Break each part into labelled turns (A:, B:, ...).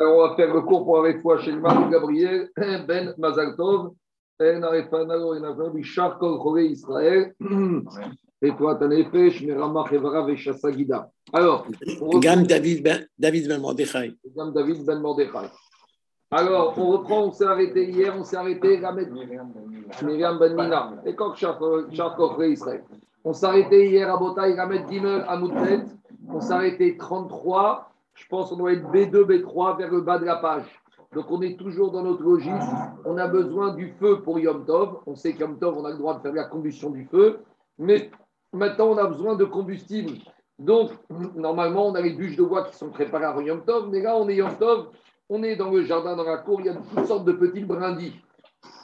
A: Alors, on va faire le cours pour avec foi chez le Marie Gabriel, Ben Mazaltov, Israël, et toi, Tanefesh, Meramach Evara, Veshasa Gida. Alors,
B: Gam David Ben, David ben Mordechai.
A: Gam David Ben Mordechai. Alors, on reprend, on s'est arrêté hier, on s'est arrêté, Myriam Ben Mina, et quand Israël. On s'est arrêté hier à Botaï, Gamet Gimel, Amoudret, on s'est arrêté 33 je pense qu'on doit être B2, B3 vers le bas de la page. Donc on est toujours dans notre logique. On a besoin du feu pour Yom Tov. On sait qu'Yom Tov, on a le droit de faire la combustion du feu. Mais maintenant, on a besoin de combustible. Donc, normalement, on a les bûches de bois qui sont préparées à Yom Tov. Mais là, on est Yom Tov. On est dans le jardin, dans la cour. Il y a toutes sortes de petites brindilles.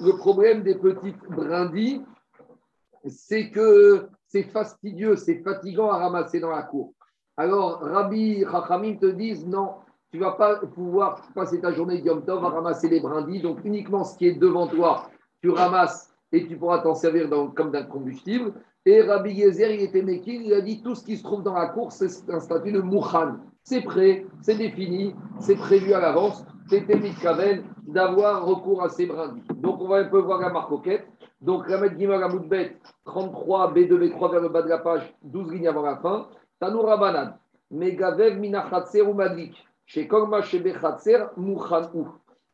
A: Le problème des petites brindilles, c'est que c'est fastidieux, c'est fatigant à ramasser dans la cour. Alors, Rabbi Chachamim te disent non, tu vas pas pouvoir passer ta journée de Yom Tov à ramasser les brindilles. Donc, uniquement ce qui est devant toi, tu ramasses et tu pourras t'en servir comme d'un combustible. Et Rabbi Yezer, il était il a dit tout ce qui se trouve dans la course, c'est un statut de Mouchan. C'est prêt, c'est défini, c'est prévu à l'avance. C'était Mitkaven d'avoir recours à ces brindilles. Donc, on va un peu voir la marcoquette. Donc, Ramed Gimel Amoudbet, 33, B2, B3 vers le bas de la page, 12 lignes avant la fin.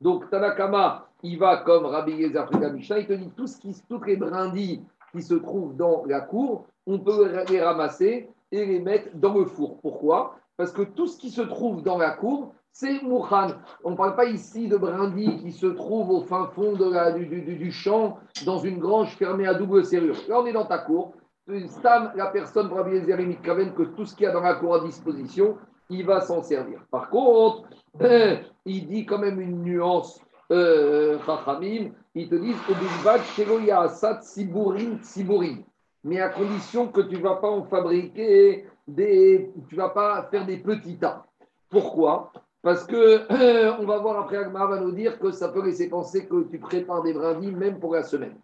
A: Donc Tanakama, il va comme Rabbi Yezer Mishnah, il te dit tout ce qui, toutes les brindilles qui se trouvent dans la cour, on peut les ramasser et les mettre dans le four. Pourquoi? Parce que tout ce qui se trouve dans la cour, c'est Mouchan. On ne parle pas ici de brindilles qui se trouvent au fin fond de la, du, du, champ, dans une grange fermée à double serrure. Là, on est dans ta cour, Stam, la personne, pour Kaven, que tout ce qu'il y a dans la cour à disposition, il va s'en servir. Par contre, il dit quand même une nuance, euh, ils te disent mais à condition que tu ne vas pas en fabriquer des, tu vas pas faire des petits tas. Pourquoi? Parce que on va voir après, Agmar va nous dire que ça peut laisser penser que tu prépares des brindilles même pour la semaine.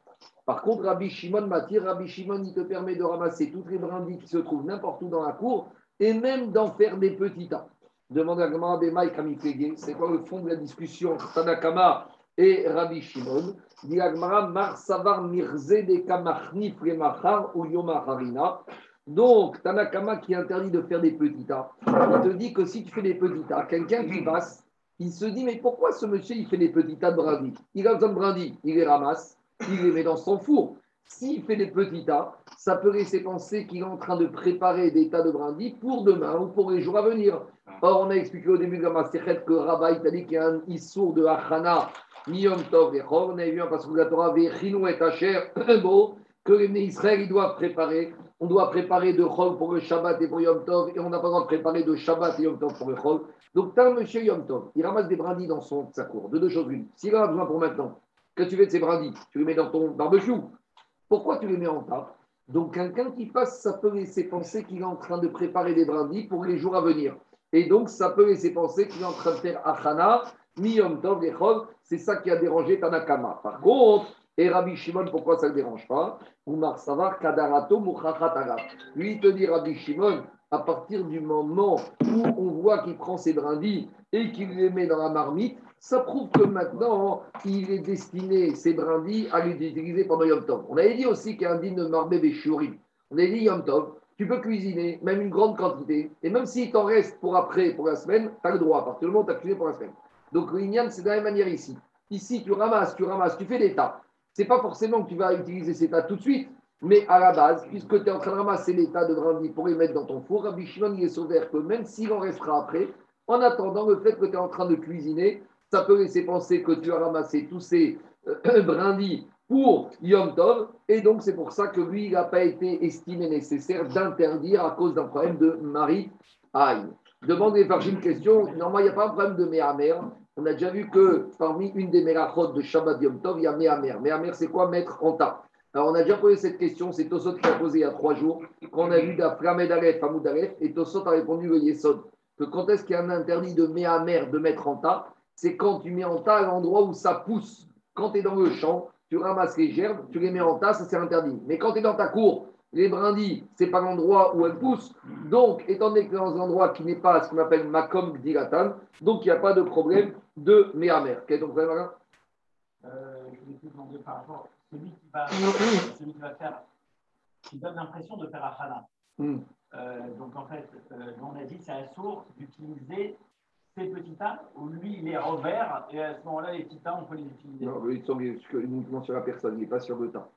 A: Par contre, Rabbi Shimon m'attire. Rabbi Shimon, il te permet de ramasser toutes les brindilles qui se trouvent n'importe où dans la cour et même d'en faire des petits tas. Demande à Gamara Bemaï Kamifege, c'est quoi le fond de la discussion entre Tanakama et Rabbi Shimon? Dit Mar Savar Mirze de ou Harina. Donc, Tanakama qui interdit de faire des petits tas, il te dit que si tu fais des petits tas, quelqu'un qui passe, il se dit Mais pourquoi ce monsieur il fait des petits tas de brindilles Il a besoin de brindilles, il les ramasse il les met dans son four. S'il fait des petits tas, ça peut laisser penser qu'il est en train de préparer des tas de brindilles pour demain ou pour les jours à venir. Or, on a expliqué au début de la Maserhet que Rabbi t'a dit qu'il y a un issour de Hachana, Miyom Tov et On a vu un passage de la Torah, Vechinou et Tacher, que les Israël ils doivent préparer. On doit préparer de Chol pour le Shabbat et pour Yom Tov, et on n'a pas droit de préparer de Shabbat et Yom Tov pour le Chol. Donc, tu as un monsieur Yom Tov, il ramasse des brindilles dans son, sa cour, de deux choses l'une. S'il en a besoin pour maintenant, que tu fais de ces brindilles Tu les mets dans ton barbecue. Pourquoi tu les mets en tas? Donc, quelqu'un qui passe, ça peut laisser penser qu'il est en train de préparer des brindilles pour les jours à venir. Et donc, ça peut laisser penser qu'il est en train de faire achana, miyom tov, C'est ça qui a dérangé Tanakama. Par contre, et Rabbi Shimon, pourquoi ça ne le dérange pas? Oumar Savar, Kadarato, Lui, te dit, Rabbi Shimon, à partir du moment où on voit qu'il prend ses brindilles et qu'il les met dans la marmite, ça prouve que maintenant, il est destiné, ces brindilles, à les utiliser pendant Yom Tov. On avait dit aussi qu'il y a un digne de Marbé Béchouri. On avait dit Yom Tov, tu peux cuisiner, même une grande quantité, et même s'il t'en reste pour après, pour la semaine, tu as le droit, à partir du moment où tu as cuisiné pour la semaine. Donc l'ignan, c'est de la même manière ici. Ici, tu ramasses, tu ramasses, tu fais des tas. Ce n'est pas forcément que tu vas utiliser ces tas tout de suite, mais à la base, puisque tu es en train de ramasser les tas de brindilles pour les mettre dans ton four, Rabbi Shimon, il est sauvé que même s'il en restera après, en attendant le fait que tu es en train de cuisiner, ça peut laisser penser que tu as ramassé tous ces euh, brindilles pour Yom Tov, et donc c'est pour ça que lui, il n'a pas été estimé nécessaire d'interdire à cause d'un problème de mari aïe. Demandez par une question, normalement il n'y a pas un problème de méhamère. On a déjà vu que parmi une des mérachot de Shabbat Yom Tov, il y a méhamère. Méhamère, c'est quoi mettre en tas Alors on a déjà posé cette question, c'est Tosot qui a posé il y a trois jours, quand on a vu d'Aframed Aleph, Hamoud et Tosot a répondu le Yesod, que quand est-ce qu'il y a un interdit de méhamère de mettre en tas c'est quand tu mets en tas l'endroit où ça pousse. Quand tu es dans le champ, tu ramasses les gerbes, tu les mets en tas, ça c'est interdit. Mais quand tu es dans ta cour, Les brindilles, ce n'est pas l'endroit où elles poussent. Donc, étant donné que c'est dans un endroit qui n'est pas ce qu'on appelle makom dilatan, donc il n'y a pas de problème de méamère. Quel est ton problème, Alain?
C: Euh, Je voulais te demander par rapport à celui qui va, celui qui va faire, qui donne l'impression de faire un mm. euh, donc en fait, euh, on a dit c'est à source d'utiliser ces petits tas où lui il est revers et à ce moment-là les petits tas on peut les utiliser.
A: Non, ils sont uniquement sur la personne, il n'est pas sur le tas.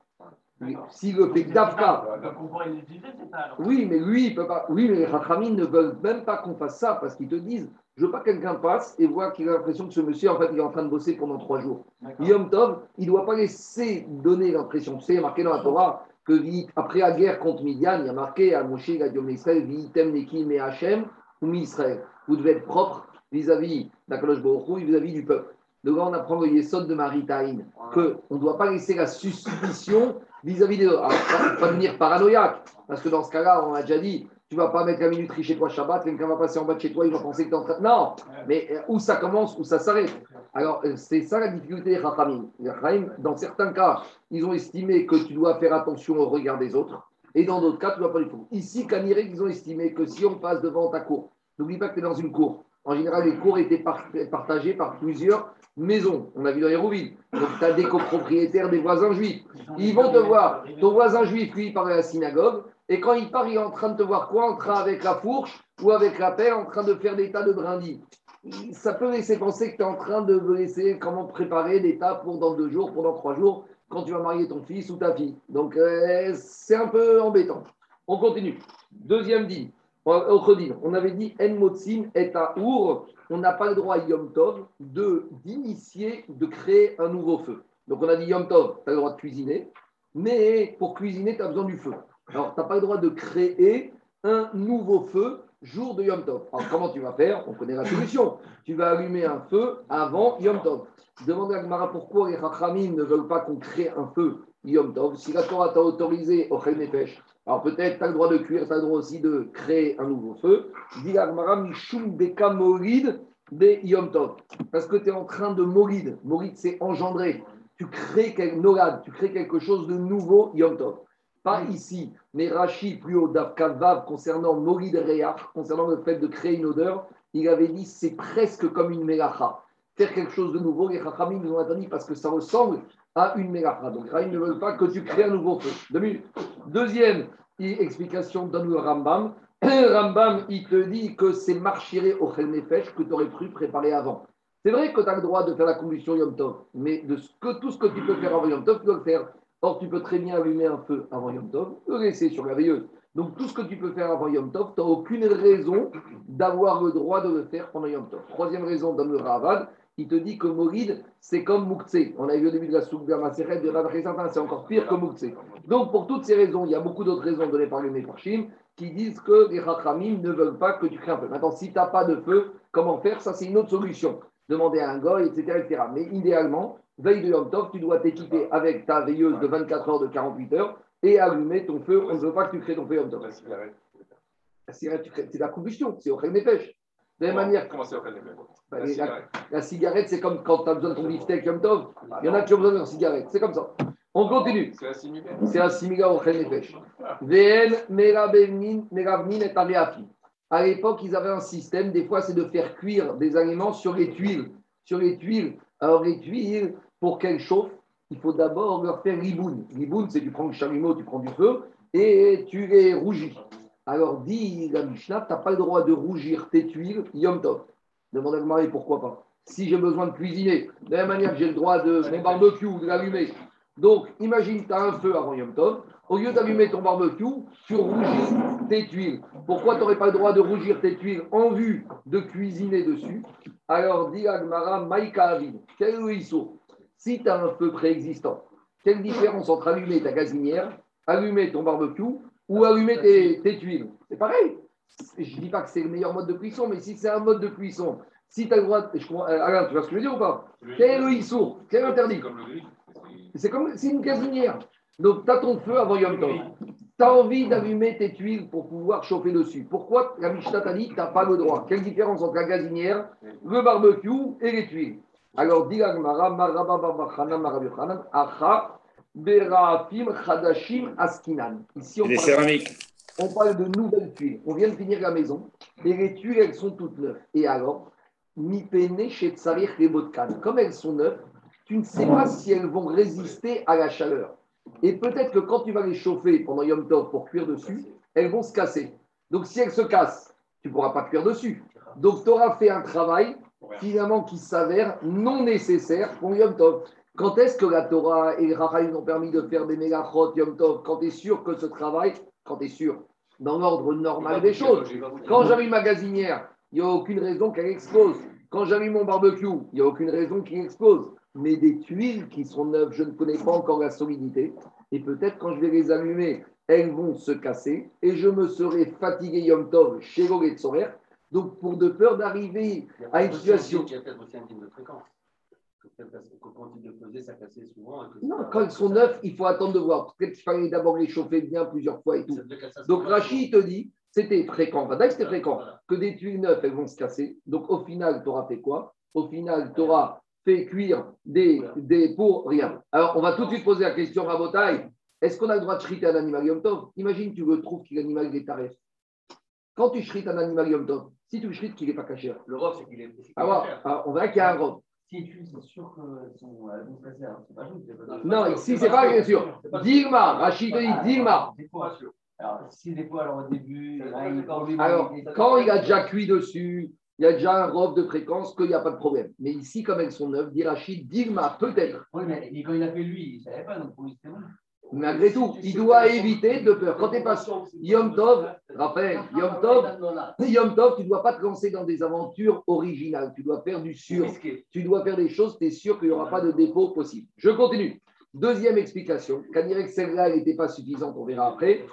A: Si le fait d'Afka.
C: on pourrait l'utiliser, c'est ça
A: Oui, mais lui, il peut pas. Oui, mais les Rachamim ne veulent même pas qu'on fasse ça parce qu'ils te disent je veux pas que quelqu'un passe et voit qu'il a l'impression que ce monsieur, en fait, il est en train de bosser pendant trois jours. Yom Tov, il ne doit pas laisser donner l'impression. Sais, marqué dans la Torah que après la guerre contre Midian, il y a marqué à Moshe, il a dit Israël, Vitem Nekim et Hachem, ou Israël. Vous devez être propre vis-à-vis d'Akadosh Baruch vis-à-vis du peuple. Donc là, on apprend le Yesod de Maritaïn, qu'on ne doit pas laisser la suspicion vis-à-vis de. Alors, pas devenir paranoïaque, parce que dans ce cas-là, on a déjà dit, tu ne vas pas mettre la minuterie chez toi Shabbat, quelqu'un va passer en bas de chez toi, il va penser que tu es en train. Non, mais euh, où ça commence, où ça s'arrête. Alors, euh, c'est ça la difficulté des Rachamim. dans certains cas, ils ont estimé que tu dois faire attention au regard des autres, et dans d'autres cas, tu ne dois pas du tout. Ici, Kanirek, ils ont estimé que si on passe devant ta cour, n'oublie pas que tu es dans une cour. En général, les cours étaient partagés par plusieurs maison. On a vu dans les rouvilles. Donc, tu as des copropriétaires, des voisins juifs. Ils vont te voir. Ton voisin juif, lui, il part à la synagogue. Et quand il part, il est en train de te voir quoi? En train avec la fourche ou avec la pelle, en train de faire des tas de brindilles. Ça peut laisser penser que tu es en train de laisser comment préparer des tas pour dans deux jours, pendant trois jours, quand tu vas marier ton fils ou ta fille. Donc, euh, c'est un peu embêtant. On continue. Deuxième dit. On avait dit En Motsim et Aour on n'a pas le droit, Yom Tov, d'initier, de, créer un nouveau feu. Donc on a dit Yom Tov, tu as le droit de cuisiner, mais pour cuisiner, tu as besoin du feu. Alors tu n'as pas le droit de créer un nouveau feu jour de Yom Tov. Alors comment tu vas faire? On connaît la solution. Tu vas allumer un feu avant Yom Tov. Demande à Gmara pourquoi les Rachamim ne veulent pas qu'on crée un feu Yom Tov. Si la Torah t'a autorisé au pêche, alors peut-être tu as le droit de cuire, tu as le droit aussi de créer un nouveau feu. Yom Tov. Parce que tu es en train de morid. Morid, c'est engendrer. Tu crées, quelque, tu crées quelque chose de nouveau Yom Tov. Pas ici, mais Rashi, plus haut d'Afkavav, concernant Morid Reyach, concernant le fait de créer une odeur, il avait dit c'est presque comme une Melacha. Faire quelque chose de nouveau, les Chachamim nous ont interdit parce que ça ressemble à une Melacha. Donc, ils ne veulent pas que tu crées un nouveau feu. Deuxième explication, donne le Rambam. Rambam, il te dit que c'est marchiré au Nefesh que tu aurais pu préparer avant. C'est vrai que tu as le droit de faire la combustion Yom Tov, mais de ce que, tout ce que tu peux faire avant Yom Tov, tu dois le faire. Or, tu peux très bien allumer un feu avant Yom Tov, le laisser sur la veilleuse. Donc, tout ce que tu peux faire avant Yom Tov, tu n'as aucune raison d'avoir le droit de le faire pendant Yom Tov. Troisième raison, dans le Ravad, il te dit que Morid, c'est comme Moukse. On a vu au début de la soupe de la de c'est encore pire que Moukse. Donc, pour toutes ces raisons, il y a beaucoup d'autres raisons données par les Mefarshim qui disent que les Rachamim ne veulent pas que tu crées un feu. Maintenant, si tu n'as pas de feu, comment faire? Ça, c'est une autre solution. Demander à un goy, etc., etc. Mais idéalement, veille de Yom Tov, tu dois t'équiper avec ta veilleuse de 24 heures, de 48 heures et allumer ton feu. On ne veut pas que tu crées ton feu Yom Tov. La cigarette, c'est la combustion, c'est au des pêches. De la même manière.
D: Comment
A: bah, la, cigarette, la, cigarette c'est comme quand tu as besoin de ton beefsteak Yom Tov. Il y en a qui ont besoin d'une cigarette. C'est comme ça. On continue.
D: C'est assimilaire.
A: C'est assimilaire au Nefesh. VN, Meravnin et Areafi. À l'époque, ils avaient un système, des fois, c'est de faire cuire des aliments sur les tuiles. Sur les tuiles. Alors, les tuiles, pour qu'elles chauffent, il faut d'abord leur faire riboun. Riboun, c'est tu prends le chalumeau, tu prends du feu et tu les rougis. Alors, dit la Mishnah, tu n'as pas le droit de rougir tes tuiles Yom Tov. Demande à Marie pourquoi pas. Si j'ai besoin de cuisiner, de la même manière que j'ai le droit de mon barbecue, de l'allumer, donc, imagine, tu as un feu avant Yom Tov. Au lieu d'allumer ton barbecue, tu rougis tes tuiles. Pourquoi tu n'aurais pas le droit de rougir tes tuiles en vue de cuisiner dessus? Alors, dit Agmara, Maïka Avid, quel Si tu as un feu préexistant, quelle différence entre allumer ta gazinière, allumer ton barbecue ou allumer tes, tuiles C'est pareil. Je ne dis pas que c'est le meilleur mode de cuisson, mais si c'est un mode de cuisson, si tu as le droit. Je euh, Alain, tu vois ce que je veux dire ou pas? Quel est le Quel interdit c'est comme c'est une gazinière. Donc, tu as ton feu avant Yom Tov. Tu as envie d'allumer tes tuiles pour pouvoir chauffer dessus. Pourquoi la Mishnah t'a dit tu n'as pas le droit? Quelle différence entre la gazinière, le barbecue et les tuiles? Alors, dit Acha, Berafim Askinan.
B: Ici, on parle, céramiques.
A: on parle de nouvelles tuiles. On vient de finir la maison et les tuiles, elles sont toutes neuves. Et alors, Mi chez Tsarir Comme elles sont neuves, tu ne sais pas si elles vont résister à la chaleur. Et peut-être que quand tu vas les chauffer pendant Yom Tov pour cuire dessus, elles vont se casser. Donc si elles se cassent, tu ne pourras pas cuire dessus. Donc tu auras fait un travail finalement qui s'avère non nécessaire pour Yom Tov. Quand est-ce que la Torah et les Rahim ont permis de faire des mégachot Yom Tov Quand tu es sûr que ce travail, quand tu es sûr, dans l'ordre normal des choses. Quand j'avais une magasinière, il n'y a aucune raison qu'elle explose. Quand j'allume mon barbecue, il n'y a aucune raison qu'il explose. Mais des tuiles qui sont neuves, je ne connais pas encore la solidité. Et peut-être quand je vais les allumer, elles vont se casser. Et je me serai fatigué Yom Tov chez Sorer. Donc, pour de peur d'arriver à une situation. Il y a peut-être aussi un de fréquence. Quand il faisait, ça cassait souvent. Non, quand ils sont neufs, il faut attendre de voir. Peut-être qu'il fallait d'abord les chauffer bien plusieurs fois et tout. Donc, Rachid te dit c'était fréquent, c'était fréquent, que des tuiles neuves, elles vont se casser. Donc, au final, tu auras fait quoi? Au final, tu auras fait cuire des, des pour rien. Alors, on va tout de suite poser la question à Botaï. Est-ce qu'on a le droit de chriter un animal Yom Tov? Imagine, tu le trouves qu'il est animal des tarifs. Quand tu chrites un animal Yom Tov, si tu le chrites qu'il n'est pas caché.
C: Le robe, c'est qu'il est.
A: Alors, ah, on verra qu'il y a un robe.
C: Si tu c'est sûr qu'elles sont. Hein. C'est pas juste.
A: Non, si, c'est pas bien sûr. Dilma, Rachid dit Dilma.
C: Alors, si des fois, alors au début,
A: alors, quand il a déjà cuit dessus, il y a déjà un robe de fréquence qu'il n'y a pas de problème. Mais ici, comme elles sont neuves, dit Rachid, Dilma, peut-être.
C: Oui, mais quand il a fait lui, il ne savait pas, donc pour lui, c'était bon.
A: Malgré tout, il doit éviter de peur. Quand tu es pas Yom Tov, rappelle, Yom Tov, Yom Tov, tu ne dois pas te lancer dans des aventures originales. Tu dois faire du sûr. Tu dois faire des choses, tu es sûr qu'il n'y aura pas de dépôt possible. Je continue. Deuxième explication. Quand que celle-là n'était pas suffisante, on verra après.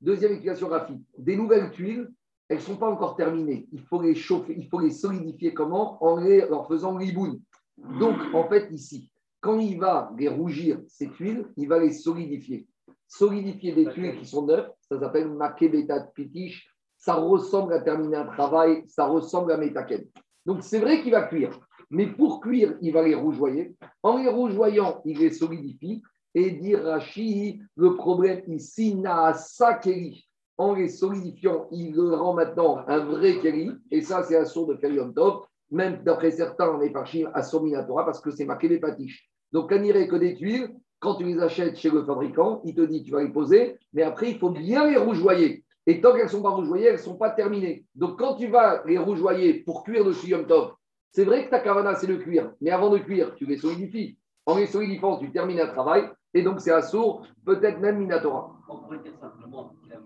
A: Deuxième explication rapide. Des nouvelles tuiles, elles ne sont pas encore terminées. Il faut les chauffer, il faut les solidifier. Comment? En les, leur faisant riboun. Donc, en fait, ici, quand il va les rougir, ces tuiles, il va les solidifier. Solidifier des tuiles qui sont neuves, ça s'appelle makebeta pitish. Ça ressemble à terminer un travail, ça ressemble à metaken. Donc, c'est vrai qu'il va cuire. Mais pour cuire, il va les rougeoyer. En les rougeoyant, il les solidifie. Et dit Rashi, le problème ici, Naasa Keri. En les solidifiant, il le rend maintenant un vrai Keri. Et ça, c'est un sourd de Keri Top. Même d'après certains, les parchim à Sominatora, parce que c'est marqué les patiches. Donc, il n'y que des tuiles, quand tu les achètes chez le fabricant, il te dit tu vas les poser, mais après, il faut bien les rougeoyer. Et tant qu'elles ne sont pas rougeoyées, elles ne sont pas terminées. Donc, quand tu vas les rougeoyer pour cuire le Yom Top, c'est vrai que ta kavana, c'est le cuir, mais avant de cuire, tu les solidifies. En les solidifiant, tu termines un travail, et donc c'est sourd, peut-être même Minatora. On pourrait dire simplement qu'il a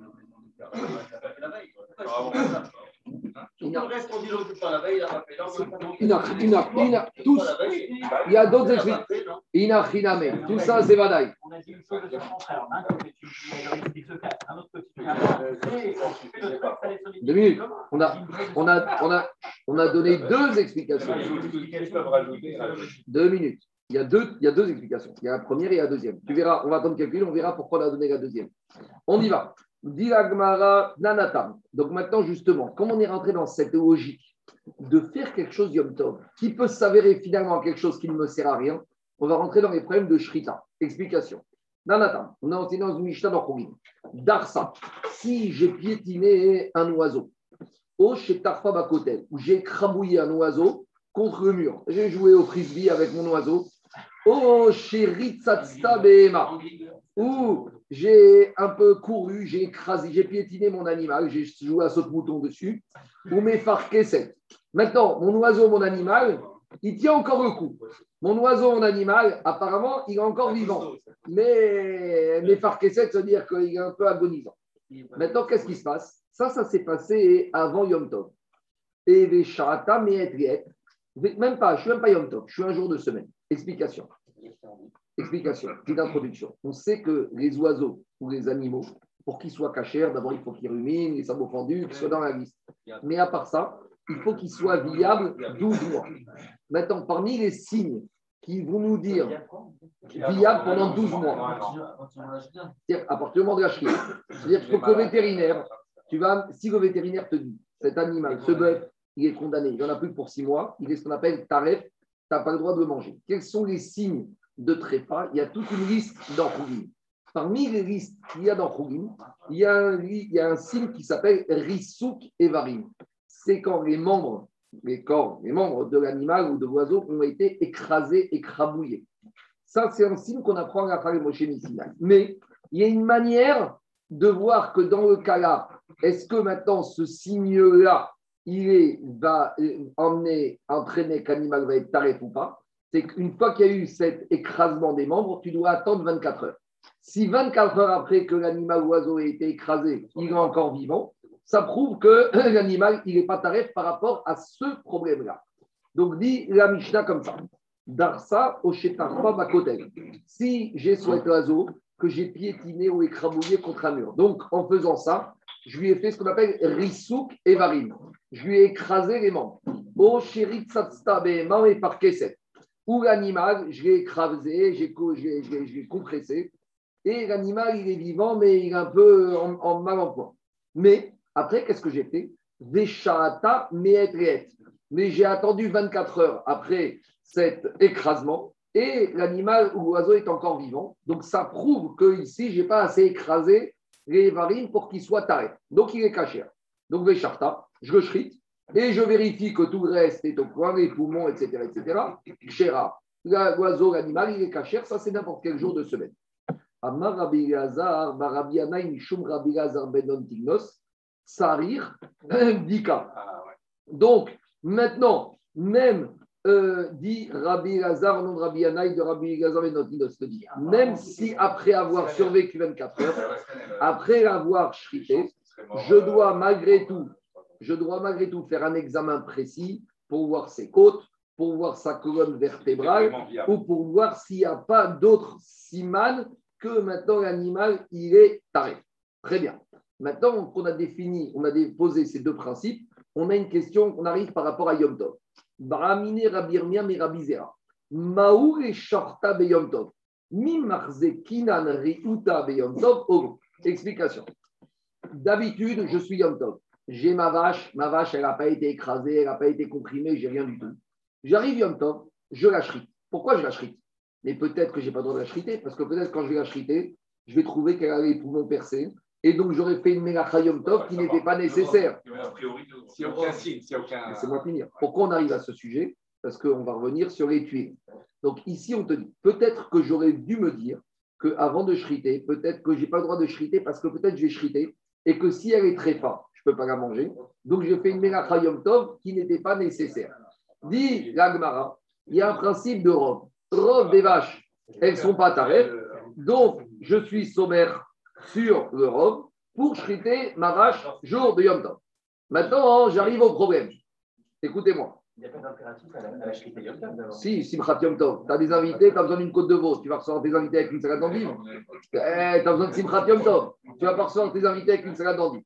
A: la veille. Il y a d'autres explications. Inachiname. Tout ça, c'est Vadaï. On a dit une chose de contraire. Un côté, tu expliques le cas. Un autre côté, Deux minutes. On a, on, a, on, a, on a donné deux explications. Deux minutes. Il y, a deux, il y a deux explications. Il y a la première et la deuxième. Tu verras, on va attendre quelques on verra pourquoi on a donné la deuxième. On y va. Nanatam. Donc maintenant, justement, comme on est rentré dans cette logique de faire quelque chose Yom qui peut s'avérer finalement quelque chose qui ne me sert à rien, on va rentrer dans les problèmes de Shrita. Explication. Nanatam, on a enseigné dans une Mishnah d'Orchogim. Darsa, si j'ai piétiné un oiseau, au chez Tarfa Bakotel, où j'ai crabouillé un oiseau contre le mur, j'ai joué au frisbee avec mon oiseau, au chez Ritsatzta Behema, j'ai un peu couru, j'ai écrasé, j'ai piétiné mon animal, j'ai joué à saute-mouton dessus, ou mes farquesset. Maintenant, mon oiseau, mon animal, il tient encore le coup. Mon oiseau, mon animal, apparemment, il est encore vivant. Mais mes farquesset, ça veut dire qu'il est un peu agonisant. Maintenant, qu'est-ce qui se passe? Ça, ça s'est passé avant Yom Tov. Et même pas, je suis même pas Yom Tov, je suis un jour de semaine. Explication. Explication, petite introduction. On sait que les oiseaux ou les animaux, pour qu'ils soient cachés, d'abord il faut qu'ils ruminent, les sabots fendus, qu'ils soient dans la liste. Mais à part ça, il faut qu'ils soient viables 12 mois. Maintenant, parmi les signes qui vont nous dire viables pendant 12 mois, c'est-à-dire à partir du moment de la c'est-à-dire faut que le vétérinaire, tu vas, si le vétérinaire te dit cet animal, ce bœuf, il est condamné, il n'y en a plus pour 6 mois, il est ce qu'on appelle taref n'as pas le droit de le manger. Quels sont les signes de trépas Il y a toute une liste dans Parmi les listes qu'il y a dans Khourim, il y a un, il y a un signe qui s'appelle Risouk Evarim. C'est quand les membres, les corps, les membres de l'animal ou de l'oiseau ont été écrasés, écrabouillés. Ça, c'est un signe qu'on apprend à faire Moshe Mais il y a une manière de voir que dans le cas-là, est-ce que maintenant ce signe-là, il va emmener, entraîner qu'animal va être tarif ou pas? C'est qu'une fois qu'il y a eu cet écrasement des membres, tu dois attendre 24 heures. Si 24 heures après que l'animal oiseau ait été écrasé, il est encore vivant, ça prouve que l'animal, il n'est pas tarif par rapport à ce problème-là. Donc, dit la Mishnah comme ça. Darsa ma Bakotel. Si j'ai sur oiseau que j'ai piétiné ou écrabouillé contre un mur. Donc, en faisant ça, je lui ai fait ce qu'on appelle risouk et varim. Je lui ai écrasé les membres. O chéri et par Ou l'animal, je l'ai écrasé, j'ai compressé. Et l'animal, il est vivant, mais il est un peu en, mal en point. Mais après, qu'est-ce que j'ai fait? Veshata Mais j'ai attendu 24 heures après cet écrasement et l'animal ou l'oiseau est encore vivant. Donc ça prouve que ici, je n'ai pas assez écrasé les varines pour qu'il soit taré. Donc il est caché. Donc Vesharta, je le et je vérifie que tout le reste est au point, les poumons, etc. etc. Chéra, l'oiseau, l'animal, il est caché. Ça, c'est n'importe quel jour de semaine. Amar Rabbi Barabi Mishum Rabbi Benon Tignos, Sarir, Dika. Ah, Donc, maintenant, même euh, dit Rabbi Lazar, nom de Rabbi de Rabbi Lazar et notre dit. Même si après avoir survécu 24 heures, après avoir shrité, je dois malgré tout, je dois malgré tout faire un examen précis pour voir ses côtes, pour voir sa colonne vertébrale ou pour voir s'il n'y a pas d'autres simanes que maintenant l'animal il est taré. Très bien. Maintenant qu'on a défini, on a posé ces deux principes, on a une question, on arrive par rapport à Yom Tov. Bramine Rabirmia et Rabizera. Maou et Shorta Beyom Tov. Mimarze Kinan Riuta Beyom Tov. Explication. D'habitude, je suis Yom Tov. J'ai ma vache, ma vache, elle n'a pas été écrasée, elle n'a pas été comprimée, j'ai rien du tout. J'arrive Yom Tov, je la shrite. Pourquoi je la shrite Mais peut-être que je n'ai pas le droit de la shriter, parce que peut-être quand je vais la shriter, je vais trouver qu'elle a les poumons percés, et donc, j'aurais fait une Melacha Yom Tov qui n'était pas nécessaire.
D: S'il n'y a aucun signe, s'il aucun.
A: Laissez-moi finir. Pourquoi on arrive à ce sujet Parce qu'on va revenir sur les tuiles. Donc, ici, on te dit peut-être que j'aurais dû me dire qu'avant de shriter, peut-être que je n'ai pas le droit de shriter parce que peut-être je vais shriter et que si elle est très forte, je ne peux pas la manger. Donc, je fais une Melacha Yom Tov qui n'était pas nécessaire. Dit l'Agmara, il y a un principe de robe. Robe des vaches, elles ne sont pas tarées. Donc, je suis sommaire sur le robe pour shriter ma vache jour de Yom Tov. Maintenant, j'arrive au problème. Écoutez-moi.
C: Il n'y a pas d'impératif à la, shriter Yom Tov
A: Si, Simchat Yom Tov. Tu as des invités, tu as besoin d'une côte de veau. Tu vas recevoir tes invités avec une salade d'endive. Eh, tu as besoin de Simchat Yom Tov. Tu vas pas recevoir tes invités avec une salade d'endive.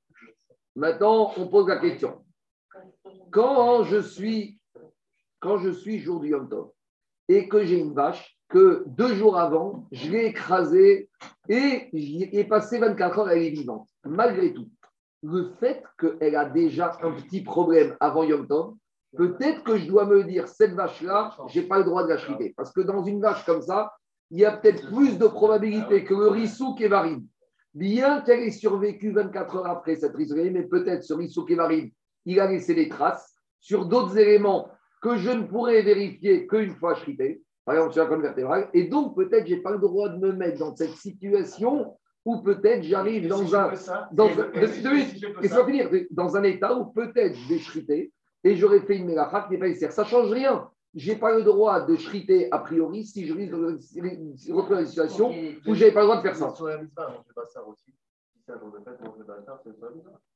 A: Maintenant, on pose la question. Quand je suis, quand je suis jour du Yom Tov et que j'ai une vache que deux jours avant, je l'ai écrasée et j'y ai passé 24 heures, elle est vivante. Malgré tout, le fait qu'elle a déjà un petit problème avant Yom Tov, peut-être que je dois me dire, cette vache-là, je n'ai pas le droit de la shriter. Parce que dans une vache comme ça, il y a peut-être plus de probabilité que le rissou kévarine, bien qu'elle ait survécu 24 heures après cette risée, mais peut-être ce rissou kévarine, il a laissé des traces sur d'autres éléments que je ne pourrais vérifier qu'une fois shrité par exemple sur la colonne vertébrale. Et donc, peut-être, je n'ai pas le droit de me mettre dans cette situation où peut-être j'arrive dans un. dans, dans un état où peut-être je vais et j'aurais fait une mélacha qui n'est pas nécessaire. Ça ne change rien. Je n'ai pas le droit de shriter a priori si je risque de retrouver une situation où je n'avais pas le droit de faire ça.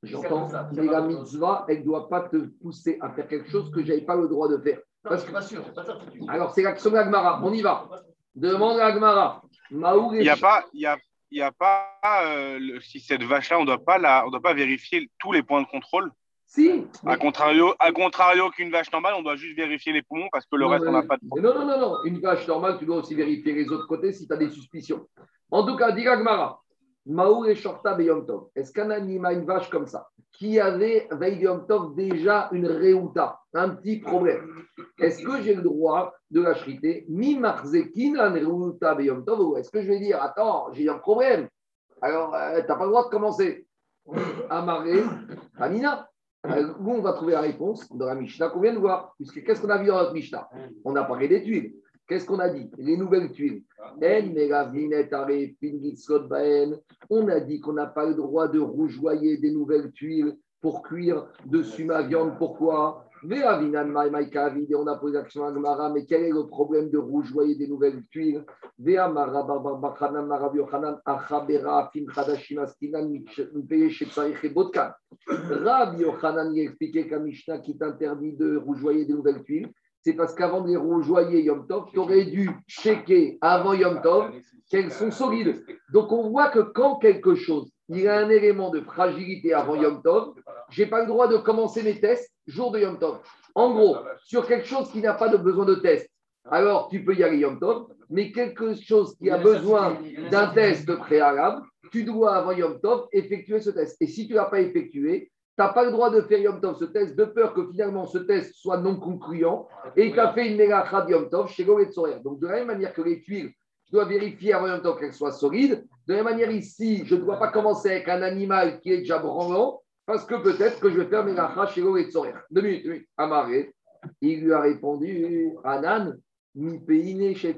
A: J'entends, mais la mitzvah, elle ne doit pas te pousser à faire quelque chose que je n'avais pas le droit de faire.
C: Parce que... pas sûr,
A: Alors, c'est l'action de l'Agmara. On y va. Demande à l'Agmara.
E: Il n'y a pas, il y a, il y a pas euh, si cette vache-là, on ne doit pas la, on doit pas vérifier tous les points de contrôle.
A: Si.
E: À contrario, à contrario qu'une vache normale, on doit juste vérifier les poumons parce que le reste, on n'a pas de
A: Non, non, non, non. Une vache normale, tu dois aussi vérifier les autres côtés si tu as des suspicions. En tout cas, dit Agmara. Maou et Shorta Beyomtov. Est-ce qu'un animal, une vache comme ça, qui avait Veille Yom Tov déjà une réouta, un petit problème. Est-ce que j'ai le droit de la shriter Mi marzekin an réouta Yom Tov ou est-ce que je vais dire attends, j'ai un problème Alors, euh, tu n'as pas le droit de commencer. Amaré, Amina. Où on va trouver la réponse dans la Mishnah qu'on vient de voir. Puisque qu'est-ce qu'on a vu dans notre Mishnah On a parlé des tuiles. Qu'est-ce qu'on a dit Les nouvelles tuiles. On a dit qu'on n'a pas le droit de rougeoyer des nouvelles tuiles pour cuire dessus ma viande. Pourquoi et on a posé la question à mais quel est le problème de rougeoyer des nouvelles tuiles Rabbi Yochanan expliqué qu'un Mishnah qui t'interdit de rougeoyer des nouvelles tuiles, c'est parce qu'avant de les rougeoyer Yom Tov, tu aurais dû checker avant Yom Tov qu'elles sont solides. Donc on voit que quand quelque chose, il a un élément de fragilité avant Yom Tov, je n'ai pas le droit de commencer mes tests jour de Yom Tov. En gros, sur quelque chose qui n'a pas de besoin de test, alors tu peux y aller Yom Tov, mais quelque chose qui a besoin d'un test préalable, tu dois avant Yom Tov effectuer ce test. Et si tu ne l'as pas effectué, tu n'as pas le droit de faire Yom Tov ce test, de peur que finalement ce test soit non concluant, et tu as fait une mélacha Yom Tov chez Gomet Donc de la même manière que les tuiles, je dois vérifier avant Yom Tov qu'elles soient solides, de la même manière ici, je ne dois pas commencer avec un animal qui est déjà branlant, parce que peut-être que je vais faire mélacha chez Gomet Deux minutes, deux minutes. Amaré, il lui a répondu, Anan, mi peine chez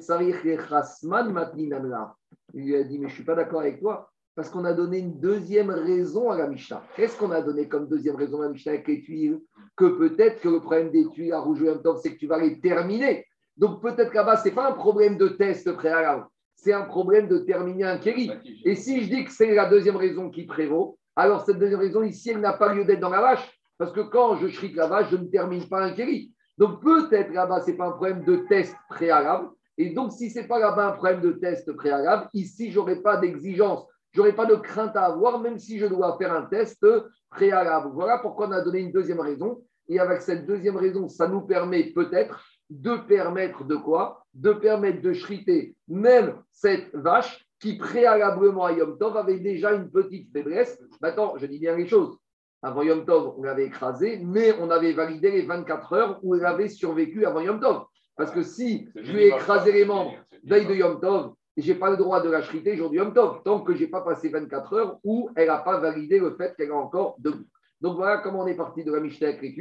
A: matninamla. Il lui a dit, mais je ne suis pas d'accord avec toi parce qu'on a donné une deuxième raison à la Mishnah. Qu'est-ce qu'on a donné comme deuxième raison à la Mishnah avec les tuiles? Que peut-être que le problème des tuiles à rouge et temps, c'est que tu vas les terminer. Donc peut-être qu'à bas, ce n'est pas un problème de test préalable, c'est un problème de terminer un kéri. Et si je dis que c'est la deuxième raison qui prévaut, alors cette deuxième raison ici, elle n'a pas lieu d'être dans la vache. Parce que quand je shriek la vache, je ne termine pas un kéri. Donc peut-être là-bas, ce n'est pas un problème de test préalable. Et donc, si ce n'est pas là-bas un problème de test préalable, ici, je n'aurai pas d'exigence je n'aurai pas de crainte à avoir, même si je dois faire un test préalable. Voilà pourquoi on a donné une deuxième raison. Et avec cette deuxième raison, ça nous permet peut-être de permettre de quoi? De permettre de shriter même cette vache qui préalablement à Yom Tov avait déjà une petite faiblesse. Maintenant, je dis bien les choses. Avant Yom Tov, on l'avait écrasé, mais on avait validé les 24 heures où elle avait survécu avant Yom Tov. Parce que si je lui ai écrasé les membres veille de Yom Tov, je n'ai pas le droit de la chriter aujourd'hui Yom Tov, tant que je n'ai pas passé 24 heures où elle n'a pas validé le fait qu'elle est encore debout. Donc voilà comment on est parti de la Mishnah avec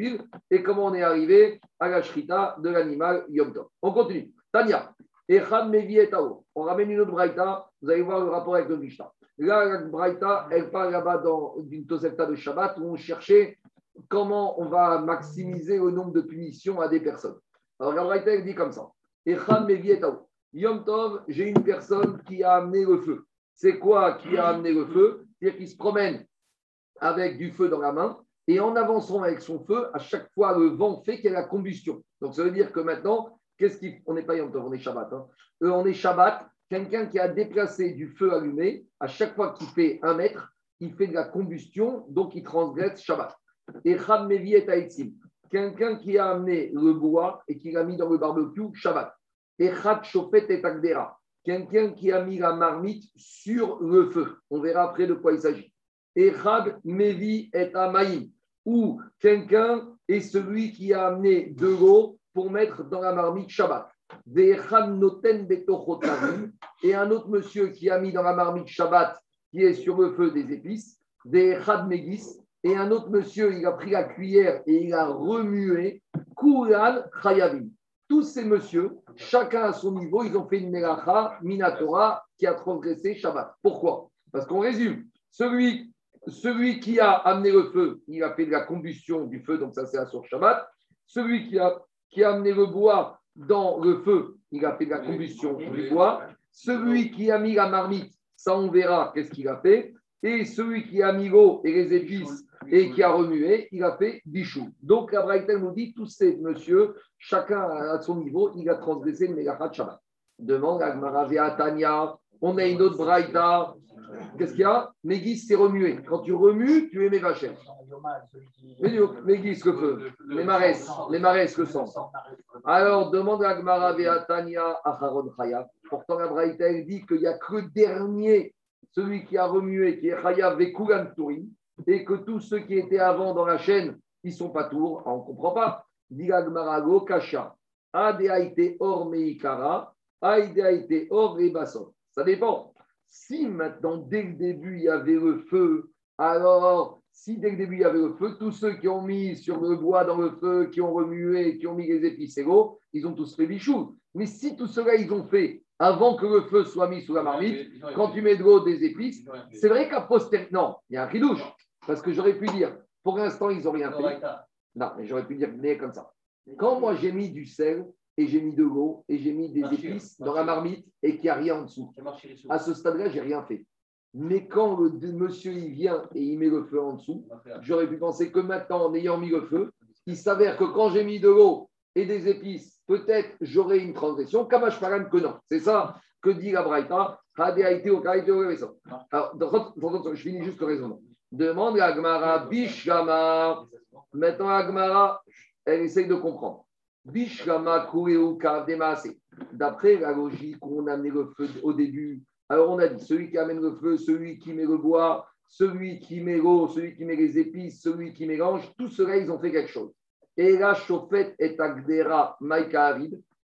A: et comment on est arrivé à la shrita de l'animal Yom Tov. On continue. Tania, Echad Mevi et On ramène une autre braïta, vous allez voir le rapport avec le Mishnah. Là, la braïta, elle parle là-bas d'une Tosefta de Shabbat où on cherchait comment on va maximiser le nombre de punitions à des personnes. Alors la braïta, elle dit comme ça. Echad Mevi et Yom Tov, j'ai une personne qui a amené le feu. C'est quoi qui a amené le feu? C'est-à-dire qu'il se promène avec du feu dans la main et en avançant avec son feu, à chaque fois, le vent fait qu'il y a la combustion. Donc ça veut dire que maintenant, qu'est-ce qui. On n'est pas Yom Tov, on est Shabbat. Hein. Euh, on est Shabbat. Quelqu'un qui a déplacé du feu allumé, à chaque fois qu'il fait un mètre, il fait de la combustion, donc il transgresse Shabbat. Et Mevi et Quelqu'un qui a amené le bois et qui l'a mis dans le barbecue, Shabbat. Echad Shofet et Agdera. Quelqu'un qui a mis la marmite sur le feu. On verra après de quoi il s'agit. Echad Mevi et Amaïm. Ou quelqu'un est celui qui a amené de l'eau pour mettre dans la marmite Shabbat. Et un autre monsieur qui a mis dans la marmite Shabbat qui est sur le feu des épices. Echad Megis et un autre monsieur, il a pris la cuillère et il a remué Kuran Chayavim tous ces messieurs, chacun à son niveau, ils ont fait une melacha, minatora, qui a transgressé Shabbat. Pourquoi? Parce qu'on résume. Celui, celui qui a amené le feu, il a fait de la combustion du feu, donc ça c'est sur Shabbat. Celui qui a, qui a amené le bois dans le feu, il a fait de la combustion du bois. Celui qui a mis la marmite, ça on verra qu'est-ce qu'il a fait. Et celui qui a mis l'eau et les épices et qui a remué, il a fait bichou. Donc la Braïta nous dit, tous ces messieurs, chacun à son niveau, il a transgressé le Megachat Shabbat. Demande à Tanya, on a une autre Braïta. Qu'est-ce qu'il y a? Mégis, c'est remué. Quand tu remues, tu es Megachet. Mégis, le feu. Les maresses, les maresses, le sang. Alors, demande à Gmaravia Tanya Acharon Chaya. Pourtant, la Braïta, elle dit qu'il n'y a que le dernier, celui qui a remué, qui est Chaya Vekulan Tourin et que tous ceux qui étaient avant dans la chaîne, ils sont pas tours, on ne comprend pas. Digagmarago kasha. Adeaite or meikara, adeaite or rebasson. Ça dépend. Si maintenant, dès le début, il y avait le feu, alors si dès le début il y avait le feu, tous ceux qui ont mis sur le bois dans le feu, qui ont remué, qui ont mis les épices et l'eau, ils ont tous fait bichou. Mais si tout cela ils ont fait avant que le feu soit mis sous la marmite, quand tu mets de l'eau, des épices, c'est vrai qu'à posteriori, non, il y a un ridouche, parce que j'aurais pu dire, pour l'instant ils n'ont rien fait. Non, mais j'aurais pu dire, mais comme ça. Quand moi j'ai mis du sel et j'ai mis de l'eau et j'ai mis des épices dans la marmite et qu'il n'y a rien en dessous, à ce stade-là, j'ai rien fait. Mais quand le monsieur il vient et il met le feu en dessous, j'aurais pu penser que maintenant, en ayant mis le feu, il s'avère que quand j'ai mis de l'eau et des épices, peut-être j'aurai une transgression. Kamash que non. C'est ça que dit la Braïta. Alors, je finis juste le raisonnement. Demande à Agmara, Bishama. Maintenant, Agmara, elle essaye de comprendre. D'après la logique où on a amené le feu au début, alors on a dit, celui qui amène le feu, celui qui met le bois, celui qui met l'eau, celui qui met les épices, celui qui mélange, tout cela, ils ont fait quelque chose. Et la chauffette est Agdera Maïka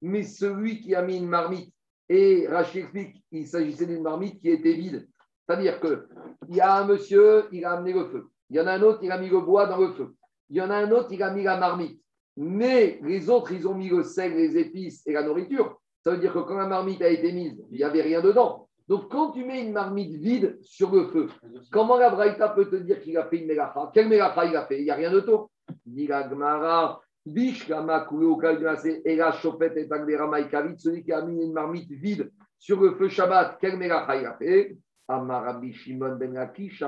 A: mais celui qui a mis une marmite, et Rachid explique, il s'agissait d'une marmite qui était vide. C'est-à-dire qu'il y a un monsieur, il a amené le feu. Il y en a un autre, il a mis le bois dans le feu. Il y en a un autre, il a mis la marmite. Mais les autres, ils ont mis le sel, les épices et la nourriture. Ça veut dire que quand la marmite a été mise, il n'y avait rien dedans. Donc, quand tu mets une marmite vide sur le feu, comment la Braïta peut te dire qu'il a fait une mélacha Quelle mélacha il a fait? Il n'y a rien de tout. Dit la Gmara, et la chopette et celui qui a mis une marmite vide sur le feu Shabbat, quelle mélacha il a fait? Amarabi Shimon ben Akish,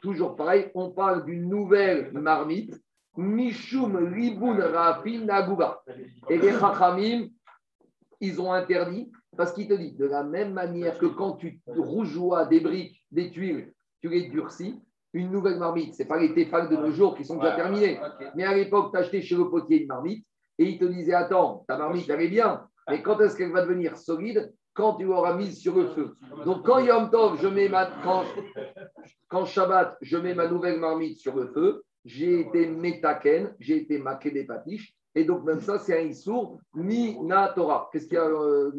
A: Toujours pareil, on parle d'une nouvelle marmite. Mishum Ribun Rafin Naguba. Et les Chachamim, ils ont interdit parce qu'il te dit, de la même manière que quand tu rougeois des briques, des tuiles, tu les durcis, une nouvelle marmite, ce n'est pas les téfales de nos jours qui sont déjà terminés. Mais à l'époque, tu achetais chez le potier une marmite et il te disait Attends, ta marmite, elle est bien, mais quand est-ce qu'elle va devenir solide? Quand tu l'auras mise sur le feu. Donc, quand Yom Tov, je mets ma. Quand, quand Shabbat, je mets ma nouvelle marmite sur le feu, j'ai été métaken, j'ai été maqué des patiches. Et donc, même ça, c'est un issour, mina Torah. Qu'est-ce qu'il y a, euh,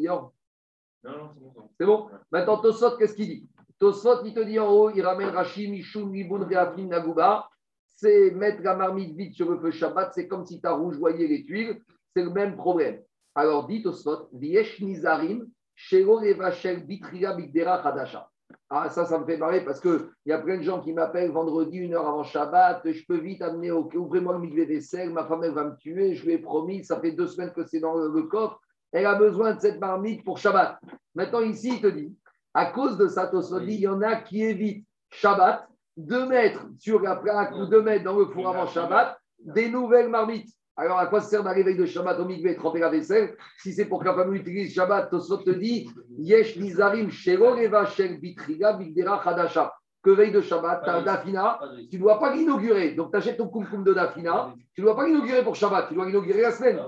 A: non, c'est bon. C'est bon Maintenant, Tosot, qu'est-ce qu'il dit? Tosot, il te dit en haut, il ramène Rachim, Mishum, Libun, Reafin, Nagouba. C'est mettre la marmite vide sur le feu Shabbat, c'est comme si tu as rougeoyé les tuiles. C'est le même problème. Alors, dit Tosot, Viesh Nizarim, Shelo Evachel, Bitria, Bigdera, Hadasha. Ah, ça, ça me fait marrer parce qu'il y a plein de gens qui m'appellent vendredi, une heure avant Shabbat. Je peux vite amener, au... ouvrez-moi le milieu des selles, ma femme, elle va me tuer. Je lui ai promis, ça fait deux semaines que c'est dans le coffre elle a besoin de cette marmite pour Shabbat. Maintenant, ici, il te dit, à cause de ça, il y en a qui évitent Shabbat de mettre sur la plaque ou de mettre dans le four avant Shabbat des nouvelles marmites. Alors, à quoi sert d'arriver de Shabbat au mikveh tremper la vaisselle Si c'est pour que la femme utilise Shabbat, Tosot te dit Yesh nizarim shelo shel bitriga bigdera chadasha. Que veille de Shabbat, tu as Dafina, tu ne dois pas l'inaugurer. Donc, tu achètes ton kumkum de Dafina, tu ne dois pas l'inaugurer pour Shabbat, tu dois l'inaugurer la semaine.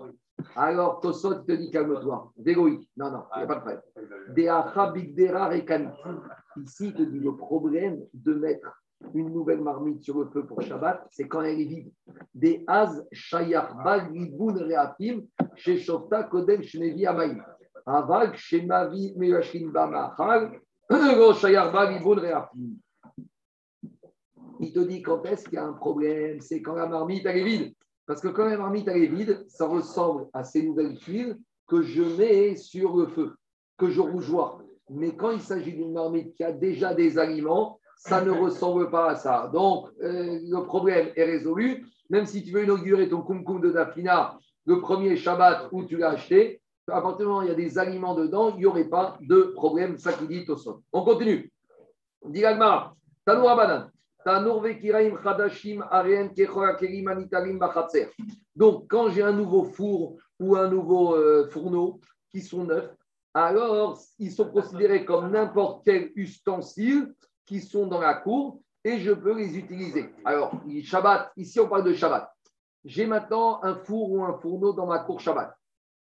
A: Alors, Tosot te dit calme-toi. D'égoïque. Non, non, il n'y a pas de problème. Ici, il te dit le problème de mettre une nouvelle marmite sur le feu pour Shabbat, c'est quand elle est vide. Des az shayar bag libun reatim chez Shofta kodem shnevi amaim. Avag shemavi meyashin bamachal shayar bag libun reatim. Il te dit quand est-ce qu'il y a un problème, c'est quand la marmite est vide. Parce que quand la marmite est vide, ça ressemble à ces nouvelles tuiles que je mets sur le feu, que je rougeois. Mais quand il s'agit d'une marmite qui a déjà des aliments, ça ne ressemble pas à ça. Donc, euh, le problème est résolu. Même si tu veux inaugurer ton kumkum de Dafina le premier Shabbat où tu l'as acheté, à partir du moment où il y a des aliments dedans, il n'y aurait pas de problème. Ça qui dit sol. On continue. Dilagma, Tanoura Banan. Donc, quand j'ai un nouveau four ou un nouveau euh, fourneau qui sont neufs, alors ils sont considérés comme n'importe quel ustensile qui sont dans la cour et je peux les utiliser. Alors, Shabbat, ici on parle de Shabbat. J'ai maintenant un four ou un fourneau dans ma cour Shabbat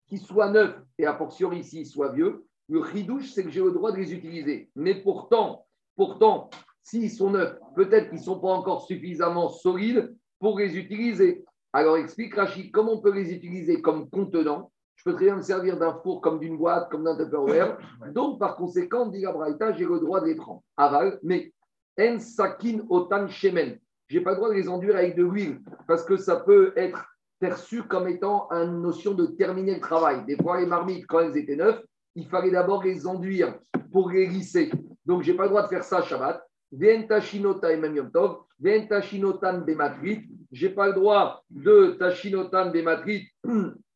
A: qui soit neuf et à portion ici soit vieux. Le ridouche, c'est que j'ai le droit de les utiliser. Mais pourtant, pourtant, S'ils sont neufs, peut-être qu'ils ne sont pas encore suffisamment solides pour les utiliser. Alors explique Rachid, comment on peut les utiliser comme contenant Je peux très bien me servir d'un four comme d'une boîte, comme d'un Tupperware. Donc par conséquent, dit la Braïta, j'ai le droit de les prendre. Aval, mais en sakin otan shemen. Je n'ai pas le droit de les enduire avec de l'huile parce que ça peut être perçu comme étant une notion de terminer le travail. Des fois, les marmites, quand elles étaient neuves, il fallait d'abord les enduire pour les glisser. Donc, je n'ai pas le droit de faire ça Shabbat. Ventashinota et Tov, Ventashinotan Bematrit. Je n'ai pas le droit de Tashinotan Bematrit.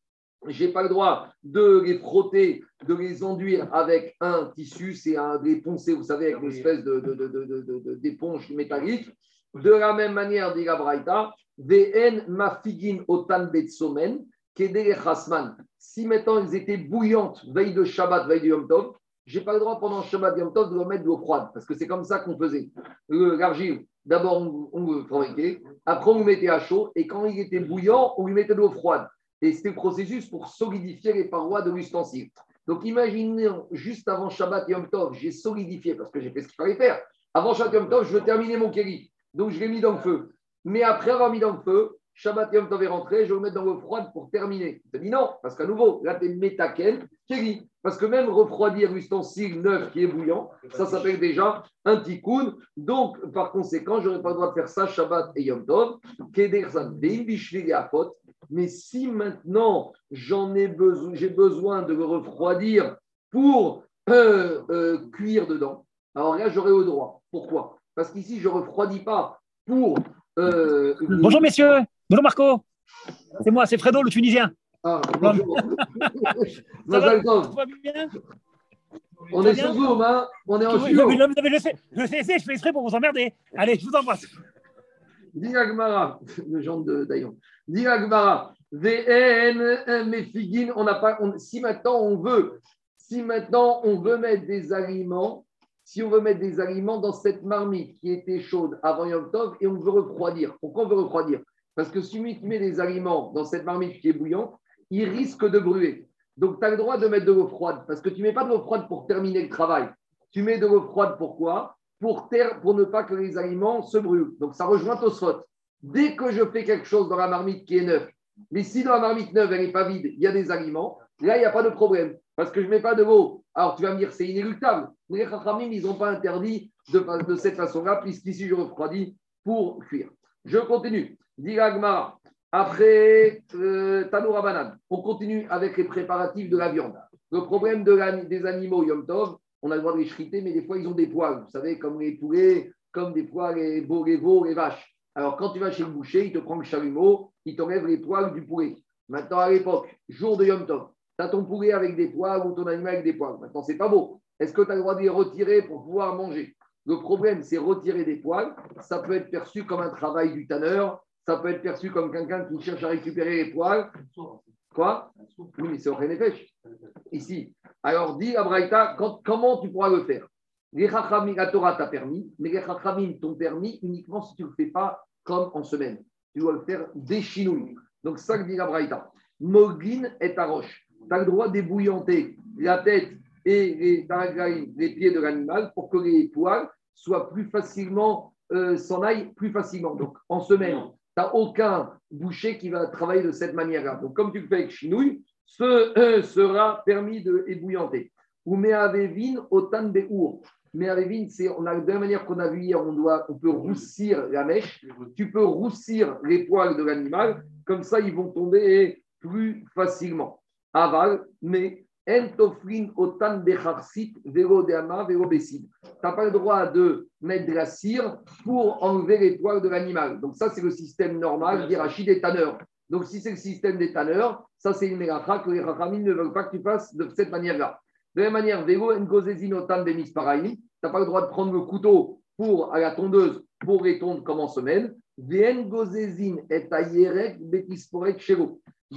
A: Je n'ai pas le droit de les frotter, de les enduire avec un tissu, c'est un des poncer, vous savez, avec une espèce d'éponge de, métallique. De la même manière, dit la Braïta, VN mafigin otan betsomen, chasman. Si maintenant ils étaient bouillantes, veille de Shabbat, veille de Yom Tov, je n'ai pas le droit pendant Shabbat Yom Tov de leur mettre de l'eau froide, parce que c'est comme ça qu'on faisait. L'argile, d'abord on, le fabriquait, après on le mettait à chaud, et quand il était bouillant, on lui mettait de l'eau froide. Et c'était le processus pour solidifier les parois de l'ustensile. Donc imaginez, juste avant Shabbat Yom Tov, j'ai solidifié, parce que j'ai fait ce qu'il fallait faire. Avant Shabbat Yom Tov, je veux terminer mon kéli. Donc je l'ai mis dans le feu. Mais après avoir mis dans le feu, Shabbat Yom Tov est rentré, je vais le mettre dans l'eau froide pour terminer. Je dis non, parce qu'à nouveau, là, tu es métaken, kéli. Parce que même refroidir l'ustensile neuf qui est bouillant, ça s'appelle déjà un tikkun. Donc, par conséquent, je n'aurais pas le droit de faire ça Shabbat et Yom Tov. Mais si maintenant j'en ai besoin, j'ai besoin de le refroidir pour euh, euh, cuire dedans, alors là, j'aurai au droit. Pourquoi? Parce qu'ici, je ne refroidis pas pour.
F: Euh, bonjour, messieurs. Bonjour, Marco. C'est moi, c'est Fredo, le Tunisien. Ah, bonjour.
A: Ça va, bien? On est sur Zoom, hein? On est en studio.
F: Je sais, je sais, je fais exprès pour vous emmerder. Allez, je vous embrasse.
A: Dis Agmara, le genre de Dayon. Dis Agmara, VN, Mefigin, on n'a pas. si maintenant on veut, si maintenant on veut mettre des aliments, si on veut mettre des aliments dans cette marmite qui était chaude avant Yom et on veut refroidir. Pourquoi on veut refroidir? Parce que si on met des aliments dans cette marmite qui est bouillante, il risque de brûler. Donc, tu as le droit de mettre de l'eau froide parce que tu ne mets pas de l'eau froide pour terminer le travail. Tu mets de l'eau froide pourquoi pour, ne pas que les aliments se brûlent. Donc, ça rejoint Tosfot. Dès que je fais quelque chose dans la marmite qui est neuve, mais si dans la marmite neuve, elle n'est pas vide, il y a des aliments, là, il n'y a pas de problème. Parce que je ne mets pas de l'eau. Alors, tu vas me dire, c'est inéluctable. Les Chachamim, ils n'ont pas interdit de, cette façon-là, puisqu'ici, je refroidis pour cuire. Je continue. Diragma, après euh, Tanoura Banane, on continue avec les préparatifs de la viande. Le problème de des animaux Yom Tov, on a le droit de les chriter, mais des fois ils ont des poils, vous savez, comme les poulets, comme des fois les veaux, les, les vaches. Alors quand tu vas chez le boucher, il te prend le chalumeau, il t'enlève les poils du poulet. Maintenant à l'époque, jour de Yom Tov, tu as ton poulet avec des poils ou ton animal avec des poils. Maintenant c'est pas beau. Est-ce que tu as le droit de les retirer pour pouvoir manger? Le problème, c'est retirer des poils. Ça peut être perçu comme un travail du tanneur, ça peut être perçu comme quelqu'un qui cherche à récupérer les poils. Quoi? Oui, mais c'est au pêche. Ici. Alors, dit Abraïta, comment tu pourras le faire? Les Chachamim, la Torah t'a permis, mais les Chachamim t'ont permis uniquement si tu ne le fais pas comme en semaine. Tu dois le faire des chinouilles. Donc, ça que dit Abraïta. Mogin est à roche. Tu as le droit d'ébouillanter la tête et les, les pieds de l'animal pour que les poils soient plus facilement, euh, s'en aillent plus facilement. Donc, en semaine, tu n'as aucun boucher qui va travailler de cette manière-là. Donc, comme tu le fais avec chinouille, ce euh, sera permis de ébouillanter. Ou me'avevin otan be'our. Me'avevin, c'est on a, de la manière qu'on a vu hier, on, doit, on peut roussir la mèche. Tu peux roussir les poils de l'animal, comme ça ils vont tomber plus facilement. Aval, mais Entofrin otan becharsit vero deama vero Tu n'as pas le droit de mettre de la cire pour enlever les poils de l'animal. Donc, ça, c'est le système normal d'Irachid des tanneurs. Donc, si c'est le système des tanneurs, ça, c'est une mégacha que les rachamim ne veulent pas que tu fasses de cette manière-là. De la même manière, engozezin otan Tu n'as pas le droit de prendre le couteau pour, à la tondeuse pour les tondre comme en semaine. De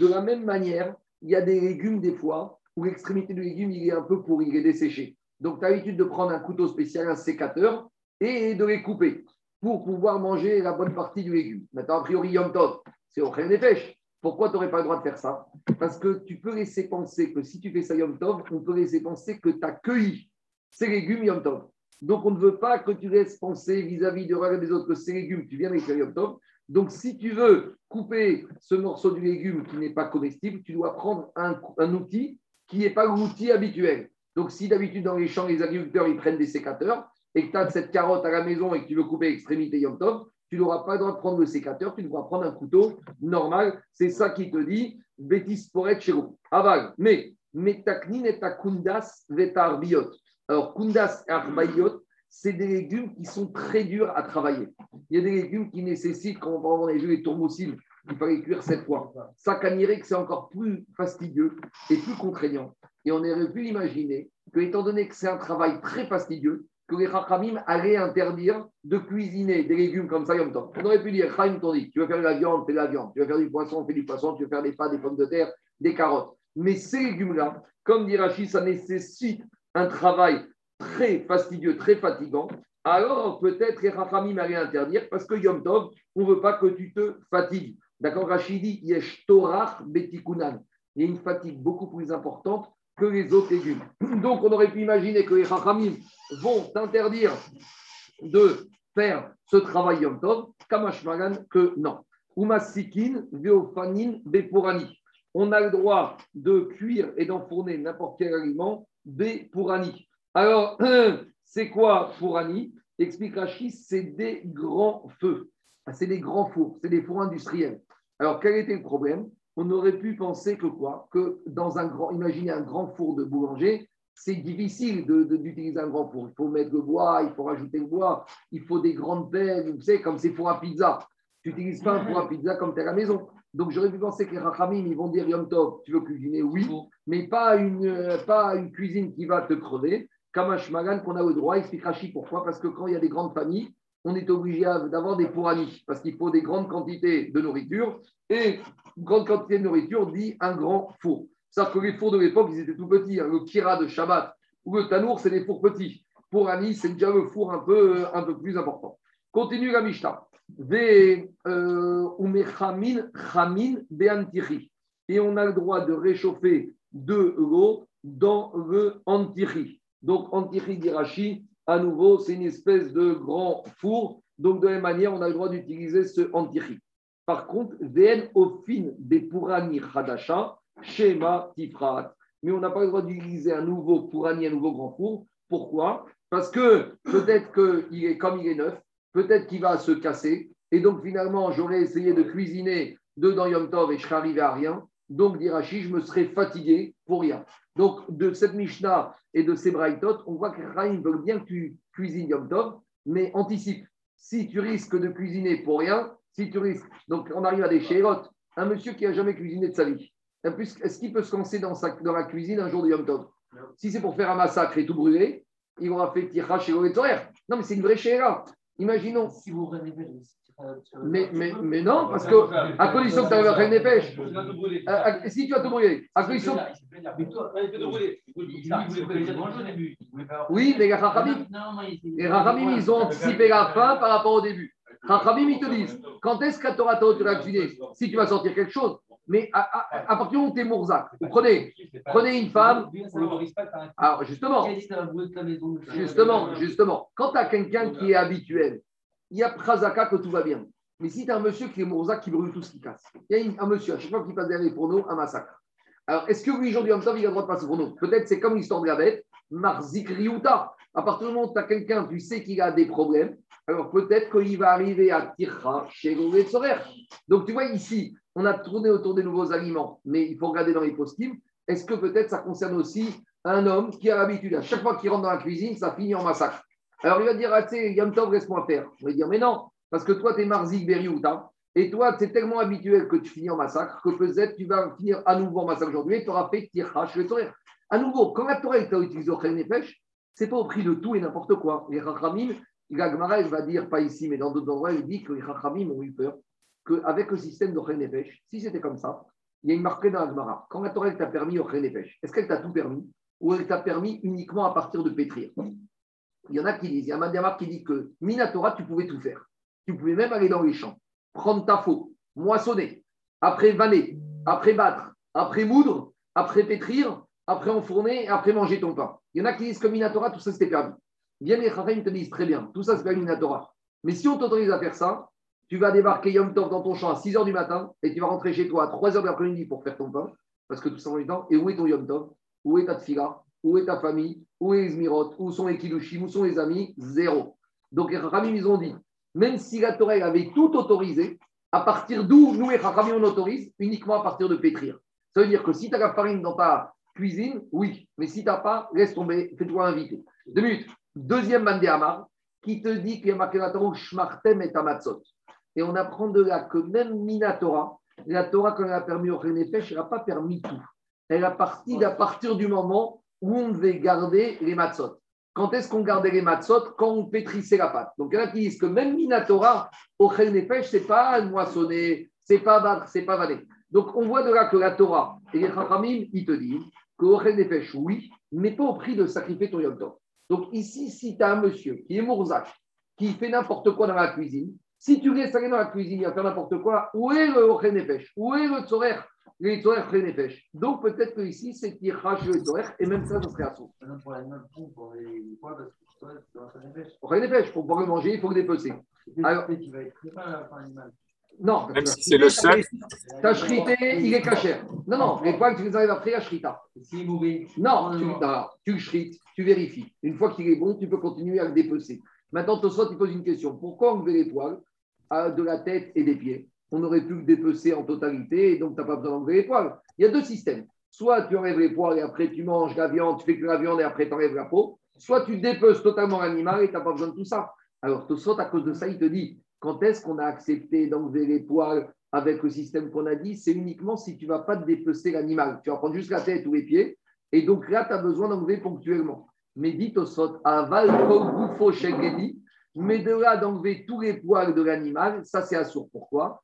A: la même manière, il y a des légumes, des fois, où l'extrémité du légume, il est un peu pourri, il est desséché. Donc, tu as l'habitude de prendre un couteau spécial, un sécateur, et de les couper pour pouvoir manger la bonne partie du légume. Maintenant, a priori, Yom Tov, c'est au des pêches. Pourquoi tu n'aurais pas le droit de faire ça? Parce que tu peux laisser penser que si tu fais ça Yom Tov, on peut laisser penser que tu as cueilli ces légumes Yom Tov. Donc, on ne veut pas que tu laisses penser vis-à-vis de des autres que ces légumes, tu viens avec Yom Tov. Donc, si tu veux couper ce morceau du légume qui n'est pas comestible, tu dois prendre un, outil qui n'est pas l'outil habituel. Donc, si d'habitude dans les champs, les agriculteurs, ils prennent des sécateurs et que tu as cette carotte à la maison et que tu veux couper l'extrémité Yom Tov, tu n'auras pas le droit de prendre le sécateur, tu devras prendre un couteau normal. C'est ça qui te dit Bétis Poret Chero. Aval. Mais, metaknin et kundas vetar biot. Alors, kundas et arbayot, c'est des légumes qui sont très durs à travailler. Il y a des légumes qui nécessitent, quand on a vu les tourmosiles, il fallait cuire sept fois. Ça cagnerait que c'est encore plus fastidieux et plus contraignant. Et on aurait pu imaginer que, étant donné que c'est un travail très fastidieux, que les Chachamim allaient interdire de cuisiner des légumes comme ça, temps. On aurait pu dire, Chaim dit, tu veux faire de la viande, fais de la viande, tu veux faire du poisson, fais du poisson, tu veux faire des pâtes, des pommes de terre, des carottes. Mais ces légumes-là, comme dit Rachid, ça nécessite un travail très fastidieux, très fatigant. Alors peut-être les Chachamim allaient interdire parce que Yom Tov, on ne veut pas que tu te fatigues. D'accord Rachid dit, Yesh Torah Betikunan. Il y a une fatigue beaucoup plus importante que les autres légumes. Donc, on aurait pu imaginer que les Chachamim vont t'interdire de faire ce travail Yom Tov, Kamashmagan, que non. Umasikin, Veofanin, Bepurani. On a le droit de cuire et d'enfourner n'importe quel aliment, Bepurani. Alors, c'est quoi Purani Explique Rachid, c'est des grands feux. C'est des grands fours, c'est des fours industriels. Alors, quel était le problème? On aurait pu penser que quoi? Que dans un grand, imaginez un grand four de boulanger, c'est difficile d'utiliser un grand four. Il faut mettre le bois, il faut rajouter le bois, il faut des grandes pelles, vous savez, comme c'est pour à pizza. Tu n'utilises pas un four à pizza comme tu es à la maison. Donc j'aurais pu penser que les rachamim, ils vont dire Yom Tov, tu veux cuisiner? Oui, mais pas une, pas une cuisine qui va te crever. Kamash Magan, qu'on a le droit, explique Rashi pourquoi Parce que quand il y a des grandes familles, on est obligé d'avoir des pourranis parce qu'il faut des grandes quantités de nourriture et grande quantité de nourriture dit un grand four. cest que les fours de l'époque, ils étaient tout petits. Hein. Le kira de Shabbat ou le tanour, c'est des fours petits. Pour Ani, c'est déjà le four un peu, un peu plus important. Continue la Mishnah. Euh, et on a le droit de réchauffer de l'eau dans le antiri. Donc, antiri d'Irachi, à nouveau, c'est une espèce de grand four. Donc, de la même manière, on a le droit d'utiliser ce antiri. Par contre, VN fin des Purani Hadasha, Shema Tifrat. Mais on n'a pas le droit d'utiliser un nouveau Purani, un nouveau grand four. Pourquoi? Parce que peut-être qu'il est comme il est neuf, peut-être qu'il va se casser. Et donc, finalement, j'aurais essayé de cuisiner dedans Yom Tov et je serais arrivé à rien. Donc, d'Irachi, je me serais fatigué pour rien. Donc, de cette Mishnah et de ces Braithot, on voit que Rahim veut bien que tu cuisines Yom Tov, mais anticipe. Si tu risques de cuisiner pour rien, si tu risques. Donc, on arrive à des chérotes. Un monsieur qui n'a jamais cuisiné de sa vie, est-ce qu'il peut se lancer dans, dans, la cuisine un jour de Yom Tov? Si c'est pour faire un massacre et tout brûler, il aura fait tira chez Non, mais c'est une vraie chéra. Imaginons. Si vous mais, mais, mais, non, parce que à condition que tu arrives à faire des pêches. Si tu vas te brûler, à condition. Oui, mais les Rachamim, les Rachamim, ils ont anticipé la fin par rapport au début. Rachamim, ils te disent quand est-ce que tu auras tu vas cuisiner Si tu vas sortir quelque chose. Mais à, à, partir du moment où tu es Mourzak, prenez, prenez une femme. Alors justement, justement, justement, quand tu as quelqu'un qui est habituel, il y a Prazaka que tout va bien. Mais si tu as un monsieur qui est Mourzak qui brûle tout ce qui casse, il y a un monsieur, à chaque fois qu'il passe derrière les fourneaux, un massacre. Alors, est-ce que oui, aujourd'hui, en temps, il a le droit de passer au fourneau Peut-être c'est comme l'histoire de la bête, Marzik. À partir du moment où tu as quelqu'un, tu sais qu'il a des problèmes, alors peut-être qu'il va arriver à Tircha chez Sorer. Donc tu vois ici, on a tourné autour des nouveaux aliments, mais il faut regarder dans les post Est-ce que peut-être ça concerne aussi un homme qui a l'habitude, à chaque fois qu'il rentre dans la cuisine, ça finit en massacre? Alors il va dire, ah, tu sais, Yom Tov, laisse-moi faire. On va dire, mais non, parce que toi, tu es Marzik Beriouta, et toi, c'est tellement habituel que tu finis en massacre que peut-être tu vas finir à nouveau en massacre aujourd'hui et tu auras fait Tircha chez Sorer. À nouveau, quand la Torah est utilisé au Pêche, c'est pas au prix de tout et n'importe quoi. Les Rachamim, Gagmara, il va dire, pas ici, mais dans d'autres endroits, il dit que les Rachamim ont eu peur qu'avec le système de Nefesh, si c'était comme ça, il y a une marque dans Gagmara. Quand la Torah t'a permis au Nefesh, est-ce qu'elle t'a tout permis ou elle t'a permis uniquement à partir de pétrir? Il y en a qui disent, il y a un qui dit que Minatora, tu pouvais tout faire. Tu pouvais même aller dans les champs, prendre ta faute, moissonner, après vanner, après battre, après moudre, après pétrir, après enfourner, après manger ton pain. Il y en a qui disent que Minatora, tout ça c'était permis. viennent les Chachamim te disent très bien, tout ça c'est une Torah. Mais si on t'autorise à faire ça, tu vas débarquer Yom Tov dans ton champ à 6 h du matin et tu vas rentrer chez toi à 3 h de l'après-midi pour faire ton pain, parce que tout ça du temps. Et où est ton Yom Tov? Où est ta tfila? Où est ta famille? Où est les Zmirot Où sont les Kilushim Où sont les amis? Zéro. Donc les Chachamim, ils ont dit, même si la Torah avait tout autorisé, à partir d'où nous, les Chachamim, on autorise? Uniquement à partir de pétrir. Ça veut dire que si tu as la farine dans ta cuisine, oui. Mais si tu n'as pas, laisse tomber, fais-toi inviter. Deux minutes. Deuxième Mandéamar, qui te dit qu'il y a marqué la Torah et Tamatzot. Et on apprend de là que même Minatora, la Torah, quand elle a permis au Renefesh, elle n'a pas permis tout. Elle a parti à partir du moment où on devait garder les matzot. Quand est-ce qu'on gardait les matzot Quand on pétrissait la pâte. Donc, il y en a qui disent que même Minatora, au Renefesh, ce n'est pas moissonner, c'est pas c'est pas valer. Donc, on voit de là que la Torah et les Chachamim, ils te disent qu'au Renefesh, oui, mais pas au prix de sacrifier ton Yom Tov. Donc, ici, si tu as un monsieur qui est Mourzak, qui fait n'importe quoi dans la cuisine, si tu laisses aller dans la cuisine, il va faire n'importe quoi, où est le Renefesh Où est le Tzorer? Le Tzorer Renefesh Donc, peut-être que ici, c'est qu'il rage le Tzorer, et même ça, ça serait à son. Pour les poids, parce que Au Renefesh, pour pouvoir le manger, il faut le dépecer. Alors, il va être non,
E: même si c'est le seul.
A: Ta shrité, il est caché. Non, non, les poils, tu les arrives après à shrita. Non, tu, non, tu le shrites, tu vérifies. Une fois qu'il est bon, tu peux continuer à le dépecer. Maintenant, Tosot, tu poses une question. Pourquoi enlever les poils de la tête et des pieds? On aurait pu le dépecer en totalité et donc tu n'as pas besoin d'enlever les poils. Il y a deux systèmes. Soit tu enlèves les poils et après tu manges la viande, tu fais que la viande et après tu enlèves la peau. Soit tu dépeces totalement l'animal et tu n'as pas besoin de tout ça. Alors Tosot, à cause de ça, il te dit quand est-ce qu'on a accepté d'enlever les poils avec le système qu'on a dit? C'est uniquement si tu ne vas pas dépecer l'animal. Tu vas prendre juste la tête ou les pieds. Et donc là, tu as besoin d'enlever ponctuellement. Mais dit Tosot, aval mais de là d'enlever tous les poils de l'animal, ça c'est assourd. Pourquoi?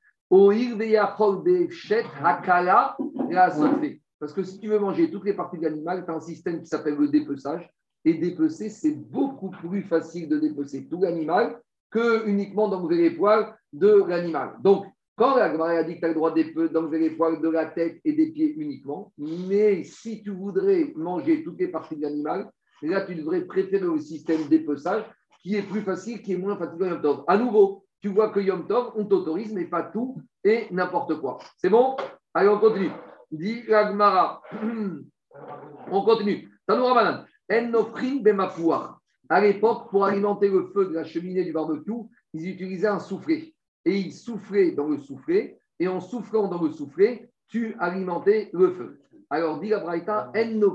A: Parce que si tu veux manger toutes les parties de l'animal, tu as un système qui s'appelle le dépeçage. Et dépecer, c'est beaucoup plus facile de dépecer tout l'animal que uniquement d'enlever les poils de l'animal. Donc, quand la a dit que tu as le droit d'enlever les poils de la tête et des pieds uniquement, mais si tu voudrais manger toutes les parties de l'animal, là, tu devrais préférer le système dépeçage qui est plus facile, qui est moins fatigant. À nouveau, tu vois que Yom Tov, on t'autorise, mais pas tout et n'importe quoi. C'est bon? Allez, on continue. Dit Ragmara. on continue. Tanoura Banan. En bemapouar. À l'époque, pour alimenter le feu de la cheminée du barbecue, ils utilisaient un soufflet. Et ils soufflaient dans le soufflet. Et en soufflant dans le soufflet, tu alimentais le feu. Alors, dit la Braïta, en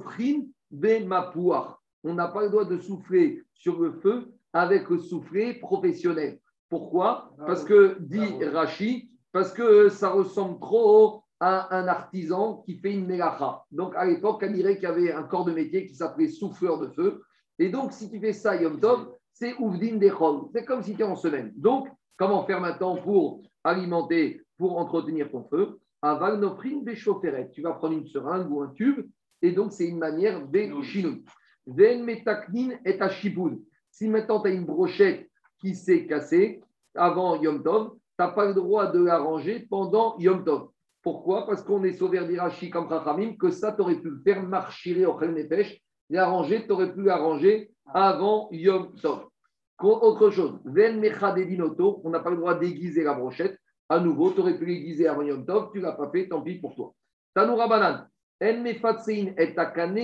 A: bemapouar. On n'a pas le droit de souffler sur le feu avec le soufflet professionnel. Pourquoi? Parce que, dit Rachi, parce que ça ressemble trop à un artisan qui fait une mélacha. Donc, à l'époque, on dirait qu'il y avait un corps de métier qui s'appelait souffleur de feu. Et donc, si tu fais ça, Yom Tov, c'est Ouvdin Dechol. C'est comme si tu es en semaine. Donc, comment faire maintenant pour alimenter, pour entretenir ton feu? Aval nofrin Tu vas prendre une seringue ou un tube. Et donc, c'est une manière de chinou. Ven metaknin et. Si maintenant tu as une brochette qui s'est cassée avant Yom Tov, tu n'as pas le droit de la ranger pendant Yom Tov. Pourquoi? Parce qu'on est sauvé d'Irachi comme Rachamim, que ça, tu aurais pu le faire marcher au Nefesh, la ranger, tu aurais pu la ranger avant Yom Tov. Autre chose, on n'a pas le droit d'aiguiser la brochette. À nouveau, tu aurais pu l'aiguiser avant Yom Tov, tu ne l'as pas fait, tant pis pour toi. Tanoura Banan, En Mefatsein et Akane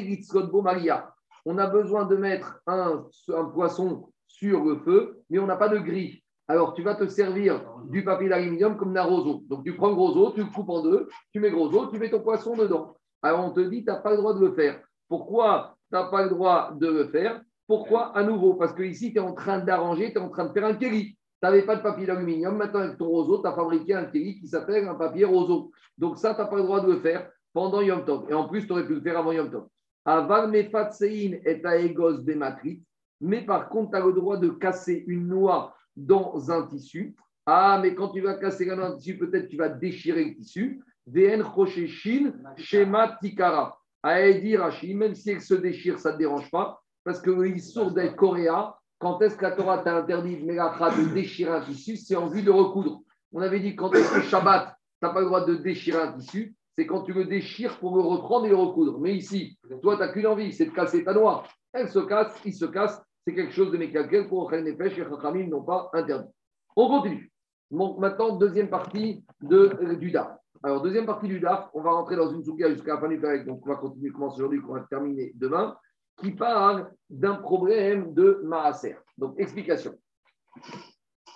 A: Maria on a besoin de mettre un, poisson sur le feu, mais on n'a pas de grille. Alors, tu vas te servir du papier d'aluminium comme d'un roseau. Donc, tu prends gros os, tu le coupes en deux, tu mets gros os, tu mets ton poisson dedans. Alors, on te dit, tu n'as pas le droit de le faire. Pourquoi tu n'as pas le droit de le faire? Pourquoi À nouveau, parce que ici, tu es en train d'arranger, tu es en train de faire un kéli. Tu n'avais pas de papier d'aluminium. Maintenant, avec ton roseau, tu as fabriqué un kéli qui s'appelle un papier roseau. Donc, ça, tu n'as pas le droit de le faire pendant Yom Tov. Et en plus, tu aurais pu le faire avant Yom Tov. Aval mefatsein et aegos bematrit. Mais par contre, tu as le droit de casser une noix dans un tissu. Ah, mais quand tu vas casser un tissu, peut-être tu vas déchirer le tissu. VN Rosheshin, Shema Tikara. Aedi Rashi, même si elle se déchire, ça ne dérange pas. Parce que le sourd d'être coréen, quand est-ce que la Torah t'a interdit de déchirer un tissu C'est en vue de recoudre. On avait dit quand est-ce que Shabbat, tu n'as pas le droit de déchirer un tissu c'est quand tu le déchires pour le reprendre et le recoudre. Mais ici, toi, tu n'as qu'une envie, c'est de casser ta noix. Elle se casse, il se casse, c'est quelque chose de mécanique pour Ochel Nefesh et Chachamim n'ont pas interdit. On continue. Maintenant, deuxième partie de, euh, du DAF. Alors, deuxième partie du DAF, on va rentrer dans une soukia jusqu'à la fin du Pérec, donc on va continuer, commencer aujourd'hui, qu'on va terminer demain, qui parle d'un problème de Maaser. Donc, explication.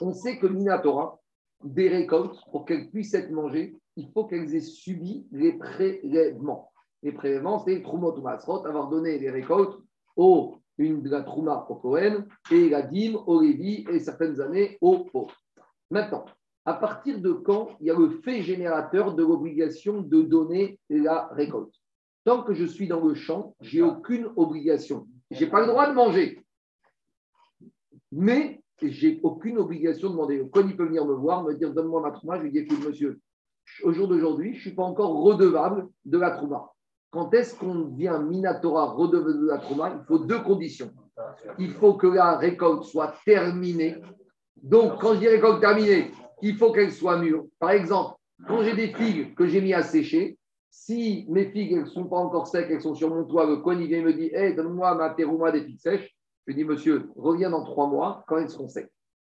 A: On sait que Minatora, des récoltes, pour qu'elles puissent être mangées, il faut qu'elles aient subi les prélèvements. Les prélèvements, c'est Trumot ou Masrot, avoir donné les récoltes au, une de la Trouma au Cohen et la dîme au Lévi et certaines années au pauvres. Maintenant, à partir de quand il y a le fait générateur de l'obligation de donner la récolte? Tant que je suis dans le champ, j'ai aucune obligation. Je n'ai pas le droit de manger. Mais j'ai aucune obligation de demander. Quand il peut venir me voir, me dire donne-moi ma trouma, je lui dis écoute, monsieur, au jour d'aujourd'hui, je ne suis pas encore redevable de la trouma. Quand est-ce qu'on devient Minatora redevable de la trouma? Il faut deux conditions. Il faut que la récolte soit terminée. Donc, quand je dis récolte terminée, il faut qu'elle soit mûre. Par exemple, quand j'ai des figues que j'ai mis à sécher, si mes figues ne sont pas encore secs, elles sont sur mon toit, le coin il vient me dit hey, donne-moi ma terouma des figues sèches. Je dis monsieur, reviens dans trois mois quand elles seront secs.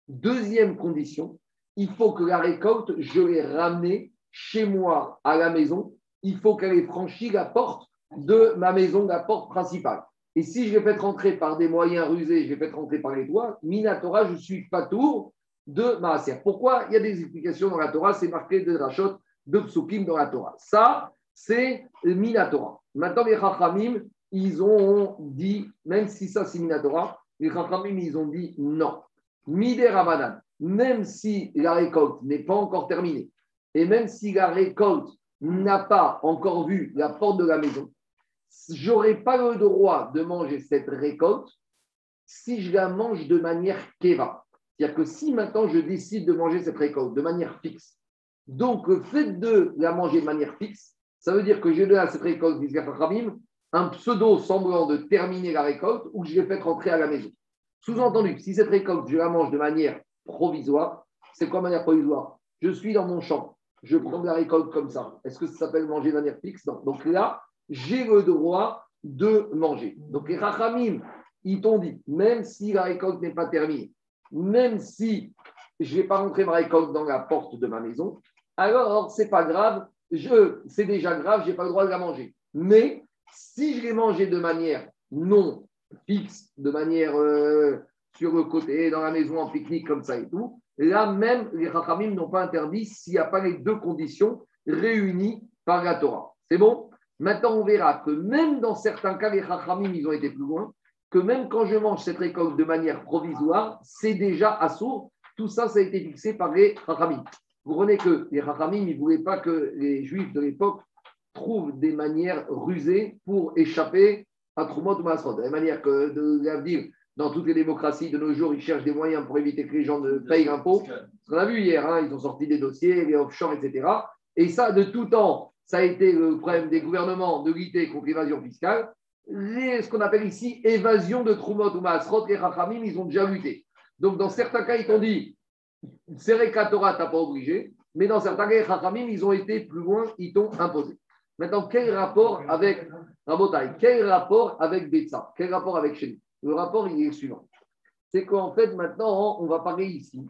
A: Deuxième condition, il faut que la récolte, je l'ai ramenée chez moi à la maison. Il faut qu'elle ait franchi la porte de ma maison, la porte principale. Et si je l'ai fait rentrer par des moyens rusés, je l'ai fait rentrer par les toits, Minatora, je suis pas tour de Maaser. Pourquoi Il y a des explications dans la Torah, c'est marqué de Rachot, de Psukim dans la Torah. Ça, c'est Minatora. Maintenant, les Chachamim, ils ont dit, même si ça c'est Minatora, les Chachamim, ils ont dit non. Mide Ramadan, même si la récolte n'est pas encore terminée, et même si la récolte n'a pas encore vu la porte de la maison, j'aurais pas le droit de manger cette récolte si je la mange de manière keva. C'est-à-dire que si maintenant je décide de manger cette récolte de manière fixe, donc le fait de la manger de manière fixe, ça veut dire que je donne à cette récolte, un pseudo semblant de terminer la récolte ou que je l'ai fait rentrer à la maison. Sous-entendu, si cette récolte, je la mange de manière provisoire, c'est quoi manière provisoire? Je suis dans mon champ, je prends la récolte comme ça. Est-ce que ça s'appelle manger de manière fixe? Non. Donc là, j'ai le droit de manger. Donc les rachamim, ils t'ont dit, même si la récolte n'est pas terminée, même si je ne vais pas rentrer ma récolte dans la porte de ma maison, alors c'est pas grave, c'est déjà grave, je n'ai pas le droit de la manger. Mais si je l'ai mangée de manière non fixe, de manière euh, sur le côté, dans la maison, en pique-nique, comme ça et tout, là même, les Rachamim n'ont pas interdit s'il n'y a pas les deux conditions réunies par la Torah. C'est bon? Maintenant, on verra que même dans certains cas, les Rachamim, ils ont été plus loin que même quand je mange cette récolte de manière provisoire, c'est déjà assourd. Tout ça, ça a été fixé par les Rachamim. Vous comprenez que les Rachamim, ne voulaient pas que les Juifs de l'époque trouvent des manières rusées pour échapper à Troumot ou. De la manière que de dans toutes les démocraties de nos jours, ils cherchent des moyens pour éviter que les gens ne payent l'impôt. Ce qu'on a vu hier, hein, ils ont sorti des dossiers, les offshore, etc. Et ça, de tout temps, ça a été le problème des gouvernements de lutter contre l'évasion fiscale ce qu'on appelle ici évasion de Trumot ou Maasrot, les Rachamim, ils ont déjà lutté. Donc, dans certains cas, ils t'ont dit, Sereka Torah, tu n'as pas obligé, mais dans certains cas, les Rachamim, ils ont été plus loin, ils t'ont imposé. Maintenant, quel rapport avec Rabotai Quel rapport avec Betsa Quel rapport avec Chéni Le rapport, il est le suivant. C'est qu'en fait, maintenant, on va parler ici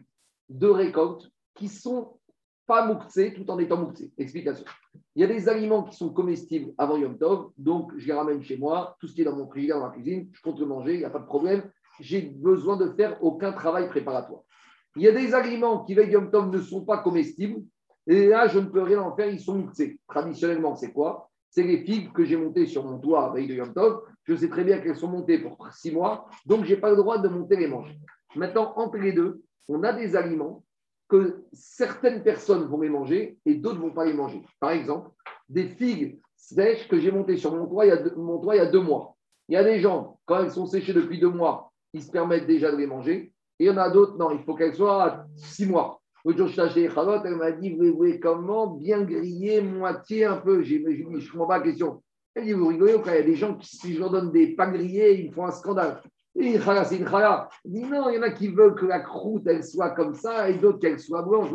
A: de récoltes qui sont pas mouktsé tout en étant mouktsé. Explication. Il y a des aliments qui sont comestibles avant Yom Tov, donc je les ramène chez moi, tout ce qui est dans mon frigidaire, dans ma cuisine, je compte le manger, il n'y a pas de problème, j'ai besoin de faire aucun travail préparatoire. Il y a des aliments qui, veille Yom Tov, ne sont pas comestibles, et là, je ne peux rien en faire, ils sont mouktsés. Traditionnellement, c'est quoi? C'est les figues que j'ai montées sur mon toit veille de Yom Tov, je sais très bien qu'elles sont montées pour six mois, donc je n'ai pas le droit de monter les manger. Maintenant, entre les deux, on a des aliments que certaines personnes vont les manger et d'autres ne vont pas les manger. Par exemple, des figues sèches que j'ai montées sur mon toit, il y a deux, mon toit il y a deux mois. Il y a des gens, quand elles sont séchées depuis deux mois, ils se permettent déjà de les manger. Et il y en a d'autres, non, il faut qu'elles soient à six mois. L'autre jour, je Charlotte, elle m'a dit, vous voulez comment bien griller, moitié un peu? J'ai dit, je ne comprends pas la question. Elle dit, vous rigolez, il y a des gens qui, si je leur donne des pas grillés, ils font un scandale c'est une chala. Il dit non, il y en a qui veulent que la croûte, elle soit comme ça, et d'autres qu'elle soit blanche.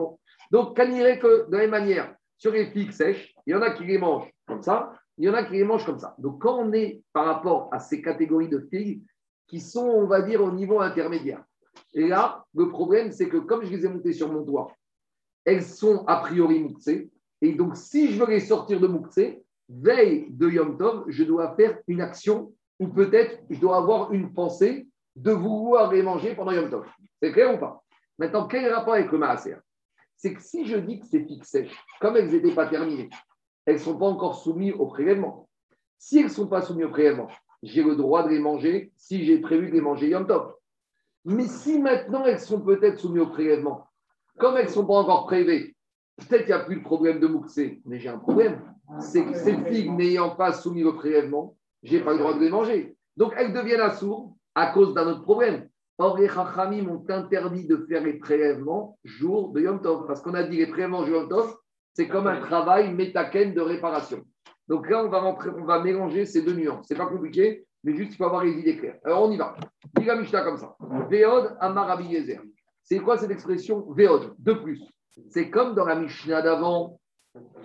A: Donc, qu'on dirait que de la même manière, sur les figues sèches, il y en a qui les mangent comme ça, il y en a qui les mangent comme ça. Donc, quand on est par rapport à ces catégories de figues, qui sont, on va dire, au niveau intermédiaire. Et là, le problème, c'est que comme je les ai montées sur mon doigt, elles sont a priori mouxées. Et donc, si je veux les sortir de mouxées, veille de Yom Tov, je dois faire une action ou peut-être je dois avoir une pensée de vouloir les manger pendant Yom Tov. C'est clair ou pas? Maintenant, quel rapport avec le Maaser? C'est que si je dis que c'est fixé, comme elles n'étaient pas terminées, elles ne sont pas encore soumises au prélèvement. Si elles ne sont pas soumises au prélèvement, j'ai le droit de les manger si j'ai prévu de les manger Yom Tov. Mais si maintenant elles sont peut-être soumises au prélèvement, comme elles ne sont pas encore prélevées, peut-être qu'il n'y a plus de problème de mouxé, mais j'ai un problème. C'est que ces figues n'ayant pas soumis au prélèvement, je n'ai pas le droit de les manger. Donc elles deviennent assourdes à cause d'un autre problème. Or, les Chachamim m'ont interdit de faire les prélèvements jour de Yom Tov. Parce qu'on a dit les prélèvements jour de Yom Tov, c'est comme un travail métaken de réparation. Donc là, on va, on va mélanger ces deux nuances. Ce n'est pas compliqué, mais juste il faut avoir les idées claires. Alors on y va. Dis la Mishnah comme ça. Veod Amar. C'est quoi cette expression Veod De plus. C'est comme dans la Mishnah d'avant.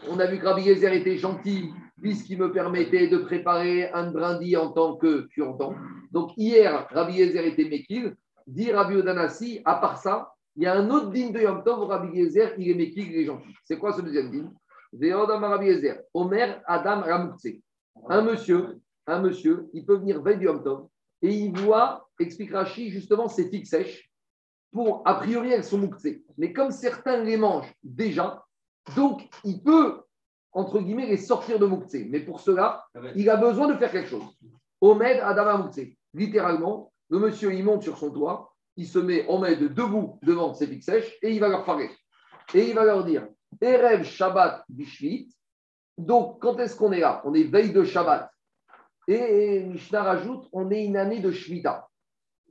A: On a vu que Rabbi Yezer était gentil puisqu'il me permettait de préparer un brindis en tant que entends. Donc hier, Rabbi Yezer était Mekil. Dit Rabbi Odanassi, à part ça, il y a un autre digne de Yom Tov, Rabbi Yezer, il est Mekil, il est gentil. C'est quoi ce deuxième digne? Omer Adam Ramoukse. Un monsieur, un monsieur, il peut venir veille du Tov et il voit, explique Rashi, justement, ces figues sèches. Pour, a priori, elles sont mouktsées. Mais comme certains les mangent déjà, donc il peut, entre guillemets, les sortir de mouktsé. Mais pour cela, il a besoin de faire quelque chose. Omed Adam Ramoukse. Littéralement, le monsieur, il monte sur son toit, il se met, on met debout devant ces figues sèches et il va leur parler. Et il va leur dire Erev Shabbat Bishvit. Donc, quand est-ce qu'on est là? On est veille de Shabbat. Et Mishnah rajoute, on est une année de Shvita.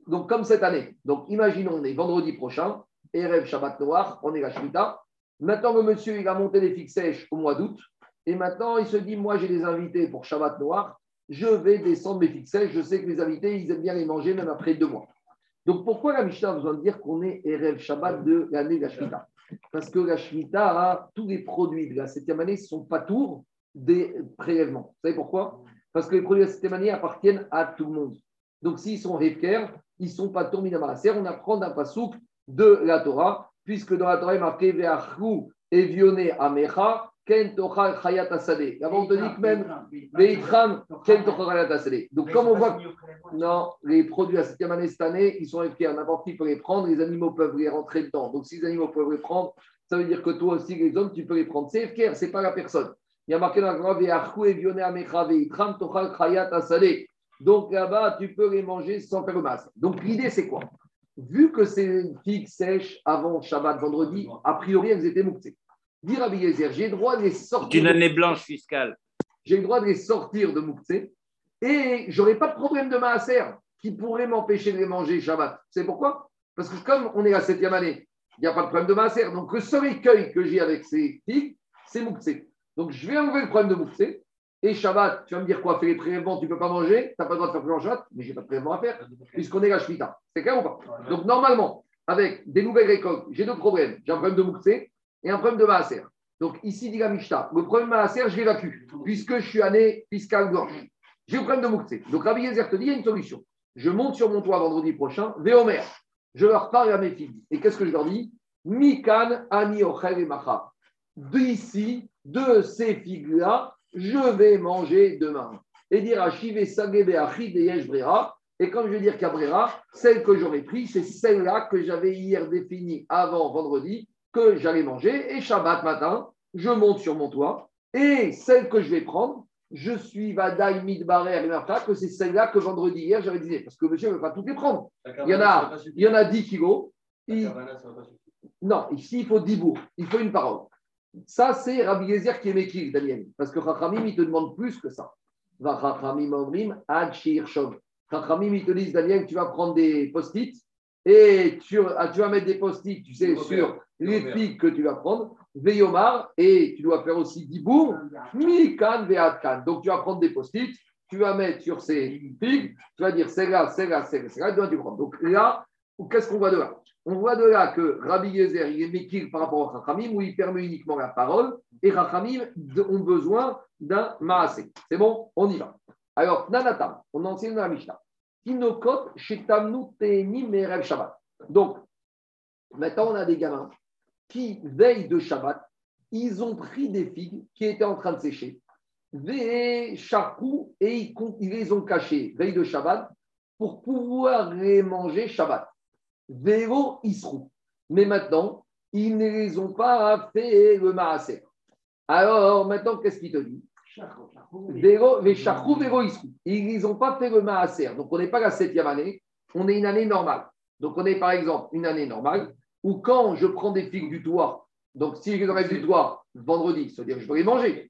A: Donc, comme cette année. Donc, imaginons, on est vendredi prochain, Erev Shabbat Noir, on est la Shvita. Maintenant, le monsieur, il a monté les fixes sèches au mois d'août. Et maintenant, il se dit, moi, j'ai des invités pour Shabbat Noir. Je vais descendre mes fixes sèches. Je sais que les invités, ils aiment bien les manger même après deux mois. Donc, pourquoi la Mishnah a besoin de dire qu'on est Erev Shabbat de l'année de la Shvita parce que la Shemitah, tous les produits de la septième année ne sont pas tours des prélèvements. Vous savez pourquoi? Parce que les produits de septième année appartiennent à tout le monde. Donc s'ils sont Hefker, ils ne sont pas tours Minamarasser. On apprend d'un pasouk de la Torah, puisque dans la Torah, il est marqué Ve'achru et Amecha, Ken Tocha Chayat Asade. Avant, on te dit que même Veitram, Ken Tocha Chayat Asade. Donc, comme on voit, non, les produits à septième année cette année, ils sont FKR. N'importe qui peut les prendre, les animaux peuvent les rentrer dedans. Donc, si les animaux peuvent les prendre, ça veut dire que toi aussi, les hommes, tu peux les prendre. C'est FKR, ce n'est pas la personne. Il y a marqué dans la. Donc, là-bas, tu peux les manger sans faire le masque. Donc, l'idée, c'est quoi? Vu que ces figues sèches avant Shabbat, vendredi, a priori, elles étaient mouktées. Dire à j'ai le droit de les sortir.
G: D'une année blanche fiscale.
A: J'ai le droit de les sortir de Mouktsé et j'aurai pas de problème de maaser qui pourrait m'empêcher de les manger Shabbat. C'est pourquoi? Parce que comme on est la septième année, il n'y a pas de problème de maaser. Donc le seul écueil que j'ai avec ces figues, c'est Mouktsé. Donc je vais enlever le problème de Mouktsé. Et Shabbat, tu vas me dire quoi Fais les prélèvements, tu ne peux pas manger, tu n'as pas le droit de faire plus en Shabbat, mais je n'ai pas de prélèvement à faire, puisqu'on est la Shemitah. C'est clair ou pas Donc normalement, avec des nouvelles récoltes, j'ai deux problèmes. J'ai un problème de Mouktsé et un problème de Maaser. Donc ici, dit la Mishnah, le problème de Maaser, je l'évacue, puisque je suis année fiscale blanche. J'ai le problème de Mouktsé. Donc Rabbi Yezer te dit, il y a une solution. Je monte sur mon toit vendredi prochain, Véomer. Je leur parle à mes filles. Et qu'est-ce que je leur dis? Mikan, Ani, Ochel et Macha. D'ici, de ces figues-là, je vais manger demain. Et dire à Shive Sagebe Achid et Et comme je vais dire qu'Abrera, celle que j'aurais pris, c'est celle-là que j'avais hier définie avant vendredi, que j'allais manger. Et Shabbat matin, je monte sur mon toit. Et celle que je vais prendre, je suis Vadaï Midbarer que c'est celle-là que vendredi hier j'avais dit. Parce que monsieur ne veut pas toutes les prendre. Il y en a, il y en a 10 kilos. Non, ici il faut 10 bouts. Il faut une parole. Ça, c'est Rabbi Gezer qui est Mekir, Daniel. Parce que Chachamim, il te demande plus que ça. Va Chachamim Omrim, Ad Chachamim, ils te disent, Daniel, tu vas prendre des post-it et tu, ah, tu vas mettre des post-it, tu sais, sur les figues que tu vas prendre, Veyomar, et tu dois faire aussi Dibour, Mikan Veatkan. Donc tu vas prendre des post-it, tu vas mettre sur ces figues, tu vas dire c'est là, c'est là, c'est là, c'est là, tu prends. Donc là, qu'est-ce qu'on voit de là? On voit de là que Rabbi Yezer, il est Mekir par rapport à Rachamim, où il permet uniquement la parole, et Rachamim ont besoin d'un Maasé. C'est bon On y va. Alors, Nanatam, on enseigne dans la Mishnah. Tinokot, Shetamnu, Teeni, Merev Shabbat. Donc, maintenant, on a des gamins qui, veillent de Shabbat, ils ont pris des figues qui étaient en train de sécher. Charcou, et ils, les ont cachées, veille de Shabbat, pour pouvoir les manger Shabbat. Vélo Isrou. Mais maintenant, ils ne les ont pas fait le maaser. Alors, maintenant, qu'est-ce qu'il te dit les charcou, vélo Isrou. Ils n'ont pas fait le maaser. Donc, on n'est pas la septième année, on est une année normale. Donc, on est par exemple une année normale où quand je prends des figues du toit, donc si je les enlève du toit vendredi, c'est-à-dire que je peux les manger.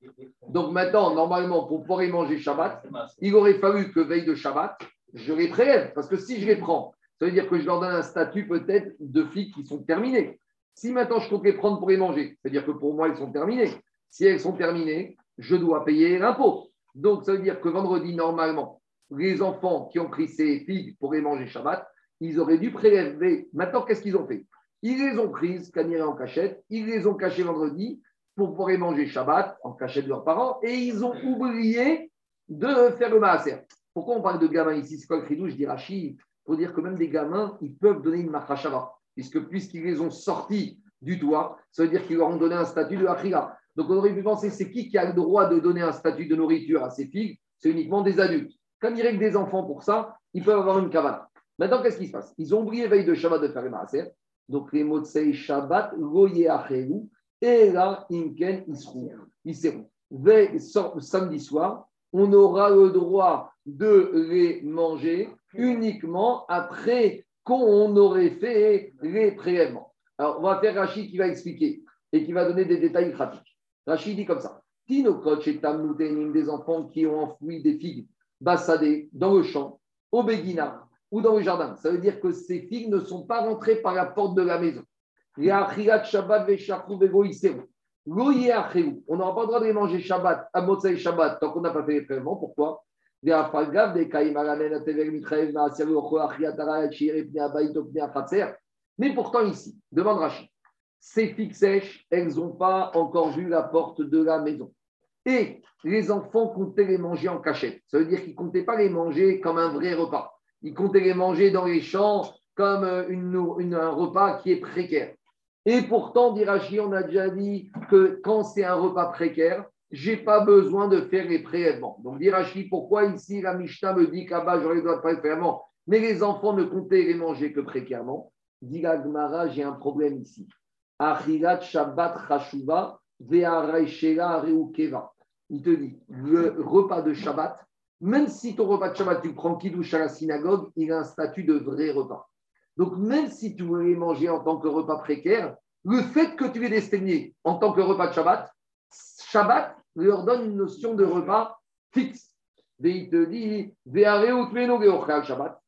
A: Donc maintenant, normalement, pour pouvoir les manger Shabbat, il aurait fallu que veille de Shabbat, je les prélève. Parce que si je les prends, ça veut dire que je leur donne un statut peut-être de figues qui sont terminées. Si maintenant je compte les prendre pour les manger, c'est-à-dire que pour moi, elles sont terminées. Si elles sont terminées, je dois payer l'impôt. Donc ça veut dire que vendredi, normalement, les enfants qui ont pris ces figues pour les manger Shabbat, ils auraient dû prélever. Maintenant, qu'est-ce qu'ils ont fait? Ils les ont prises, canirées en cachette, ils les ont cachées vendredi pour pouvoir les manger Shabbat en cachette de leurs parents et ils ont oublié de faire le maaser. Pourquoi on parle de gamins ici? C'est quoi le cri Je dis Rachid. Dire que même des gamins, ils peuvent donner une Shabbat. puisque puisqu'ils les ont sortis du toit, ça veut dire qu'ils leur ont donné un statut de achira. Donc on aurait pu penser, c'est qui qui a le droit de donner un statut de nourriture à ses filles? C'est uniquement des adultes. Quand il règle des enfants pour ça, ils peuvent avoir une cavale. Maintenant, qu'est-ce qui se passe? Ils ont oublié veille de Shabbat de faire le maaser. Donc les mots de Shabbat, goye et là, Inken Ils seront. Samedi soir, on aura le droit de les manger uniquement après qu'on aurait fait les prélèvements. Alors, on va faire Rachid qui va expliquer et qui va donner des détails pratiques. Rachid dit comme ça Tino et des enfants qui ont enfoui des figues bassadées dans le champ, au Béguina ou dans le jardin. Ça veut dire que ces figues ne sont pas rentrées par la porte de la maison. On n'aura pas le droit de les manger Shabbat, à Motsai Shabbat, tant qu'on n'a pas fait les prélèvements. Pourquoi? Mais pourtant ici, demande Rachid, ces figues sèches, elles n'ont pas encore vu la porte de la maison. Et les enfants comptaient les manger en cachette. Ça veut dire qu'ils ne comptaient pas les manger comme un vrai repas. Ils comptaient les manger dans les champs comme une, un repas qui est précaire. Et pourtant, dit on a déjà dit que quand c'est un repas précaire, je n'ai pas besoin de faire les prélèvements. Donc, dit pourquoi ici la Mishnah me dit qu'à bas, j'aurais le droit de faire les prélèvements, mais les enfants ne comptaient les manger que précairement? Dit Gmara, j'ai un problème ici. Achilat Shabbat Chashuva Il te dit, le repas de Shabbat, même si ton repas de Shabbat, tu prends Kiddush à la synagogue, il a un statut de vrai repas. Donc, même si tu voulais manger en tant que repas précaire, le fait que tu les destiné en tant que repas de Shabbat, Shabbat leur donne une notion de repas fixe. Et il te dit,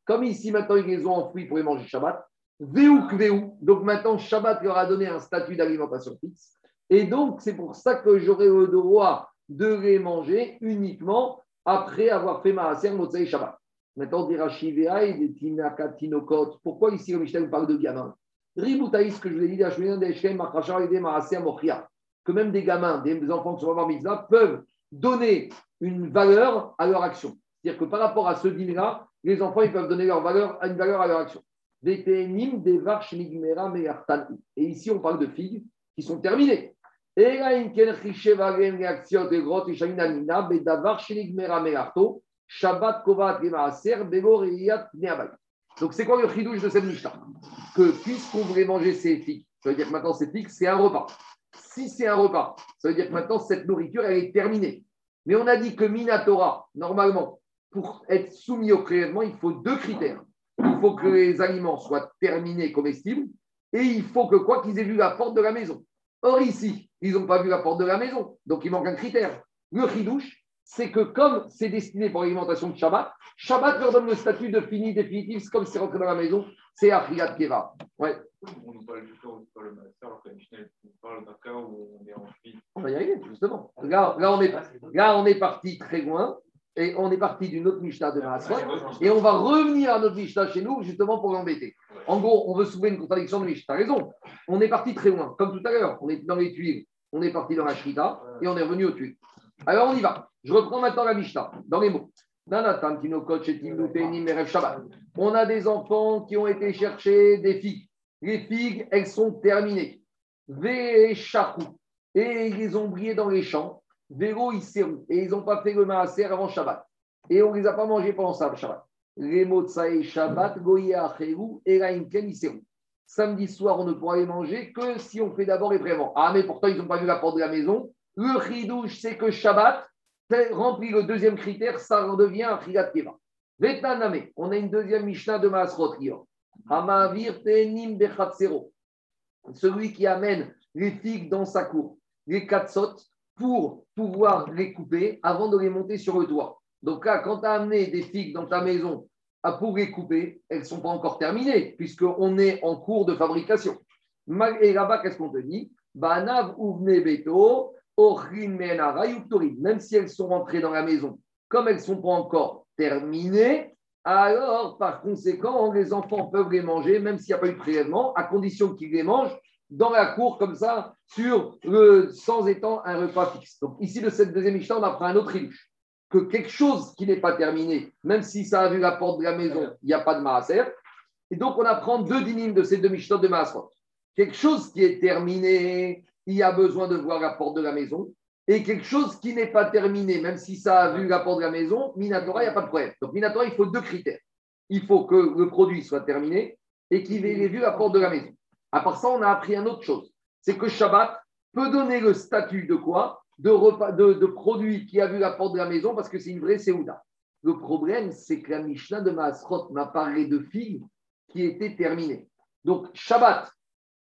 A: comme ici maintenant ils les ont enfouis pour les manger Shabbat, donc maintenant Shabbat leur a donné un statut d'alimentation fixe. Et donc c'est pour ça que j'aurai le droit de les manger uniquement après avoir fait ma Motsai Shabbat. Maintenant, des Rachivea et des Tinakatinokot. Pourquoi ici le Michel parle de gamins Riboutaïs, que je vous ai dit, que même des gamins, des enfants qui sont en mitzvah, peuvent donner une valeur à leur action. C'est-à-dire que par rapport à ce dîner-là, les enfants ils peuvent donner leur valeur, une valeur à leur action. Et ici, on parle de figues qui sont terminées. Donc, c'est quoi le chidouche de cette Mishnah Que puisqu'on voulait manger ces figues, ça veut dire que maintenant ces figues, c'est un repas. Si c'est un repas, ça veut dire que maintenant cette nourriture, elle est terminée. Mais on a dit que Minatora, normalement, pour être soumis au prélèvement, il faut deux critères. Il faut que les aliments soient terminés, comestibles, et il faut que quoi qu'ils aient vu la porte de la maison. Or, ici, ils n'ont pas vu la porte de la maison, donc il manque un critère. Le chidouche, c'est que comme c'est destiné pour l'alimentation de Shabbat, Shabbat leur donne le statut de fini définitif, comme c'est rentré dans la maison, c'est Achriat Keva. Ouais. On nous parle du corps, on parle alors que Michel parle d'un cas où on est en fuite. On va y arriver, justement. Là, là, on est, là, on est parti très loin. Et on est parti d'une autre Mishnah de Maasot, et on va revenir à notre Mishnah chez nous, justement pour l'embêter. En gros, on veut soulever une contradiction de Mishnah. Tu as raison, on est parti très loin. Comme tout à l'heure, on est dans les tuiles, on est parti dans la Shrita, et on est revenu aux tuiles. Alors on y va. Je reprends maintenant la Mishnah, dans les mots. On a des enfants qui ont été chercher des figues. Les figues, elles sont terminées. Et ils ont brillées dans les champs. Vélo, ils Et ils n'ont pas fait le maaser avant Shabbat. Et on ne les a pas mangés pendant ça, Shabbat. Les Shabbat, Goya, et Samedi soir, on ne pourra les manger que si on fait d'abord les prévents. Ah, mais pourtant, ils n'ont pas vu la porte de la maison. Le chidouche, c'est que Shabbat, remplit le deuxième critère, ça devient un chigat keva. on a une deuxième Mishnah de Maasrot Celui qui amène les figues dans sa cour, les katsot, pour pouvoir les couper avant de les monter sur le toit. Donc là, quand tu as amené des figues dans ta maison pour les couper, elles ne sont pas encore terminées, puisqu'on est en cours de fabrication. Et là-bas, qu'est-ce qu'on te dit? Banav beto, même si elles sont rentrées dans la maison, comme elles ne sont pas encore terminées, alors par conséquent, les enfants peuvent les manger, même s'il n'y a pas eu de prélèvement, à condition qu'ils les mangent dans la cour, comme ça, sur le, sans étant un repas fixe. Donc ici, de cette deuxième Mishnah, on apprend un autre illusion que quelque chose qui n'est pas terminé, même si ça a vu la porte de la maison, il n'y a pas de maaser. Et donc, on apprend deux dynimes de ces deux Mishnah de maaser. Quelque chose qui est terminé, il y a besoin de voir la porte de la maison. Et quelque chose qui n'est pas terminé, même si ça a vu la porte de la maison, Minatora, il n'y a pas de problème. Donc, Minatora, il faut deux critères. Il faut que le produit soit terminé et qu'il ait vu la porte de la maison. À part ça, on a appris une autre chose. C'est que Shabbat peut donner le statut de quoi? De, repas, de, produit qui a vu la porte de la maison parce que c'est une vraie Séouda. Le problème, c'est que la Mishnah de Maasrot m'a parlé de filles qui étaient terminées. Donc, Shabbat,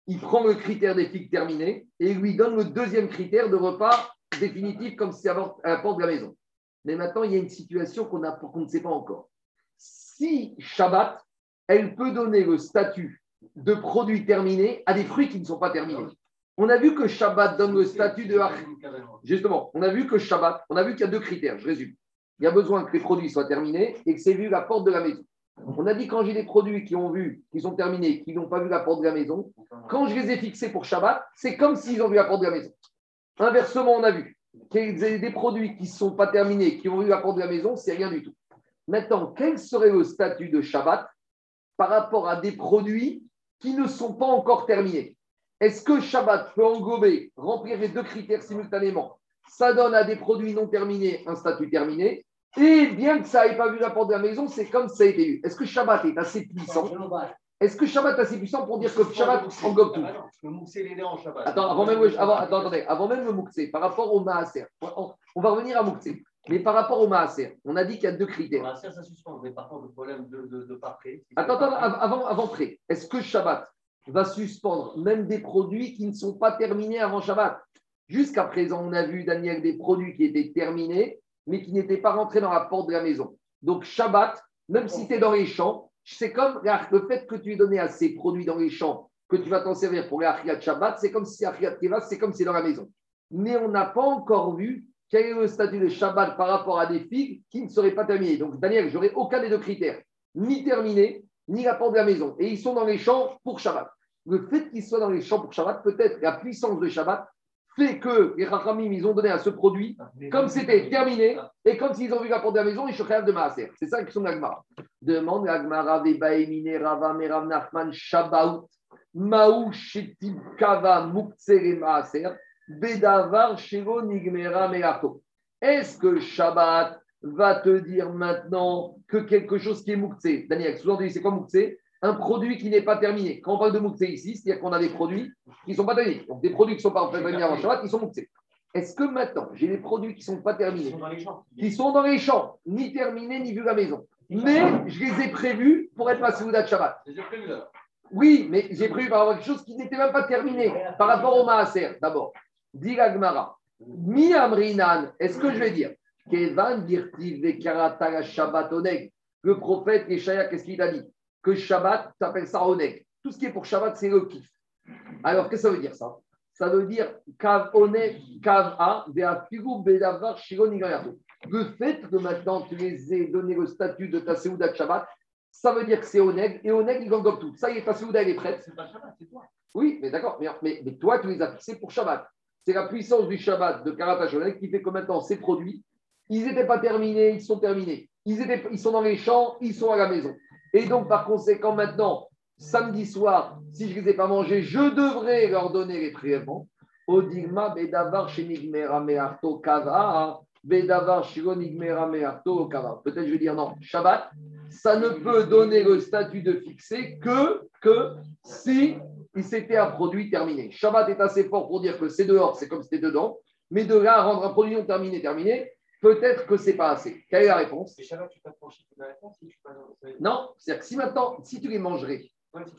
A: il prend le critère des figues terminées et lui donne le deuxième critère de repas définitif comme si à la porte de la maison. Mais maintenant, il y a une situation qu'on ne sait pas encore. Si Shabbat, elle peut donner le statut de produit terminé à des fruits qui ne sont pas terminés. On a vu que Shabbat donne le statut de Justement, on a vu que Shabbat, on a vu qu'il y a deux critères, je résume. Il y a besoin que les produits soient terminés et que c'est vu la porte de la maison. On a dit quand j'ai des produits qui ont vu, qui sont terminés, qui n'ont pas vu la porte de la maison, quand je les ai fixés pour Shabbat, c'est comme s'ils ont vu la porte de la maison. Inversement, on a vu qu'il y des produits qui ne sont pas terminés, qui ont la porte de la maison, c'est rien du tout. Maintenant, quel serait le statut de Shabbat par rapport à des produits qui ne sont pas encore terminés? Est-ce que Shabbat peut englober, remplir les deux critères simultanément? Ça donne à des produits non terminés un statut terminé. Et bien que ça n'ait pas vu la porte de la maison, c'est comme ça a été eu. Est-ce que Shabbat est assez puissant? Est-ce que Shabbat est assez puissant pour dire que Shabbat englobe tout
C: Le en Shabbat.
A: Attends, avant même, avant, attendez, avant même le Moukse, par rapport au Maaser, on, va revenir à Moukse. Mais par rapport au Maaser, on a dit qu'il y a deux critères.
C: Maaser, ça suspend, mais par contre, le problème de, de, de pas prêt.
A: Attends, attends, avant, avant prêt. Est-ce que Shabbat va suspendre même des produits qui ne sont pas terminés avant Shabbat? Jusqu'à présent, on a vu, Daniel, des produits qui étaient terminés mais qui n'était pas rentré dans la porte de la maison. Donc Shabbat, même si tu es dans les champs, c'est comme le fait que tu aies donné à ces produits dans les champs, que tu vas t'en servir pour les Achiyat Shabbat, c'est comme si Achiyat Keva, c'est comme si dans la maison. Mais on n'a pas encore vu quel est le statut de Shabbat par rapport à des figues qui ne seraient pas terminées. Donc Daniel, j'aurais aucun des deux critères, ni terminé, ni la porte de la maison. Et ils sont dans les champs pour Shabbat. Le fait qu'ils soient dans les champs pour Shabbat, peut-être la puissance de Shabbat, fait que les Rachamim, ils ont donné à ce produit, comme c'était terminé, et comme s'ils ont vu la porte de la maison, ils sont de Maaser. C'est ça qui sont l'Agmara. Demande l'Agmara, Vebaemine, Rava, Merav, Nachman, Shabaout, Maou, Shetim, Kava, Muktsere, Maaser, Bedavar, Shego, Nigmera, Merato. Est-ce que Shabbat va te dire maintenant que quelque chose qui est Mouktsé Daniel, sous-entendu, c'est quoi Mouktsé un produit qui n'est pas terminé. Quand on parle de Mouktsé ici, c'est-à-dire qu'on a des produits qui ne sont pas terminés. Donc des produits qui ne sont pas terminés avant Shabbat, ils sont Mouktsé. Est-ce que maintenant, j'ai des produits qui ne sont pas terminés, qui sont dans les champs, ni terminés, ni vus à la maison, mais je les ai prévus pour être Masouda de Shabbat Oui, mais j'ai prévu par rapport à quelque chose qui n'était même pas terminé par rapport au Maaser, d'abord. Dit Gmara, Mi Amrinan, est-ce que je vais dire Kevan Shabbat Le prophète Yeshaya, qu'est-ce qu'il a dit? Que Shabbat, tu appelles ça Oneg. Tout ce qui est pour Shabbat, c'est le kiff. Alors, qu'est-ce que ça veut dire ça? Ça veut dire Kav Oneg, Kav A, Bedavar, Le fait que maintenant tu les aies donné le statut de ta Seouda de Shabbat, ça veut dire que c'est Oneg, et Oneg, il englobe tout. Ça y est, ta Seouda, elle est prête.
C: C'est pas Shabbat, c'est toi.
A: Oui, mais d'accord, mais, mais, toi, tu les as fixés pour Shabbat. C'est la puissance du Shabbat de Karatash qui fait que maintenant, ces produits, ils n'étaient pas terminés, ils sont terminés. Ils, étaient, ils sont dans les champs, ils sont à la maison. Et donc, par conséquent, maintenant, samedi soir, si je ne les ai pas mangés, je devrais leur donner les prélèvements. Odigma bedavar shenigmera mearto kava, bedavar shironigmera mearto kava. Peut-être je vais dire non. Shabbat, ça ne peut donner le statut de fixé que, que si c'était un produit terminé. Shabbat est assez fort pour dire que c'est dehors, c'est comme c'était dedans, mais de là à rendre un produit non terminé terminé, peut-être que c'est pas assez. Quelle est la réponse?
C: Shabbat, tu la réponse
A: Non, c'est-à-dire que si maintenant, si tu les mangerais,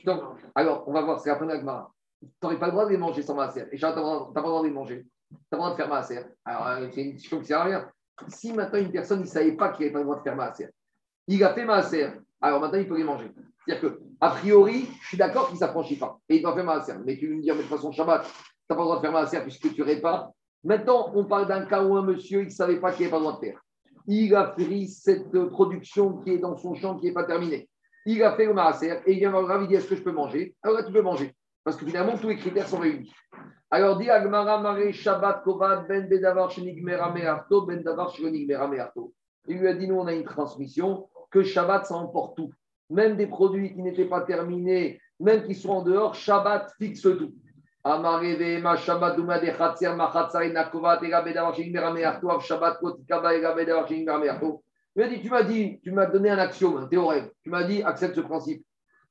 A: donc, alors on va voir, c'est la fin de la Tu n'aurais pas le droit de les manger sans masser. Et Shabbat, tu n'as pas le droit de les manger. Tu as le droit de faire masser. Alors, euh, c'est une question qui ne sert à rien. Si maintenant une personne ne savait pas qu'il n'avait pas le droit de faire masser, il a fait masser, alors maintenant il peut les manger. C'est-à-dire que, a priori, je suis d'accord qu'il ne s'affranchit pas. Et il doit faire maaser. Mais tu veux me dire, mais de toute façon, Shabbat, tu n'as pas le droit de faire maaser puisque tu pas. Maintenant, on parle d'un cas où un monsieur, il ne savait pas qu'il n'avait pas le droit de faire. Il a pris cette production qui est dans son champ, qui n'est pas terminée. Il a fait le maaser et il vient voir il dit, est-ce que je peux manger? Alors là, tu peux manger. Parce que finalement, tous les critères sont réunis. Alors, dit Agmara Mare Shabbat Kovad Ben Bedavar Me'arto Ben Davar Me'arto. Il lui a dit, nous, on a une transmission que Shabbat, ça emporte tout même des produits qui n'étaient pas terminés, même qui sont en dehors, Shabbat fixe tout. Il dit, tu m'as dit, tu m'as donné un axiome, un théorème. Tu m'as dit, accepte ce principe.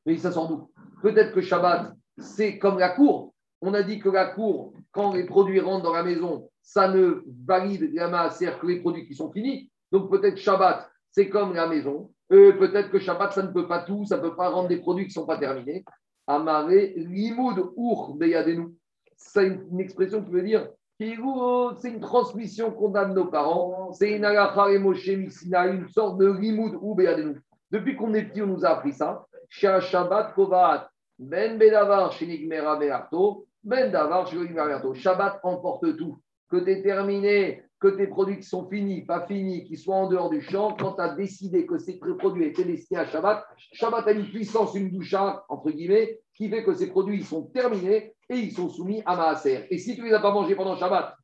A: Mais ça sans doute. Peut-être que Shabbat, c'est comme la cour. On a dit que la cour, quand les produits rentrent dans la maison, ça ne valide la que les produits qui sont finis. Donc peut-être Shabbat, c'est comme la maison. Euh, peut-être que Shabbat, ça ne peut pas tout, ça ne peut pas rendre des produits qui ne sont pas terminés. Amaré, limoud ur beyadenu. C'est une, expression qui veut dire c'est une transmission qu'on de nos parents. C'est une une sorte de limoud ou beyadenu. Depuis qu'on est petit, on nous a appris ça. Shabbat kovat ben bedavar shenigmera bearto, ben davar Shabbat emporte tout. Que terminé, que tes produits qui sont finis, pas finis, qui soient en dehors du champ, quand tu as décidé que ces produits étaient destinés à Shabbat, Shabbat a une puissance, une doucha, entre guillemets, qui fait que ces produits sont terminés et ils sont soumis à Maaser. Et si tu ne les as pas mangés pendant Shabbat,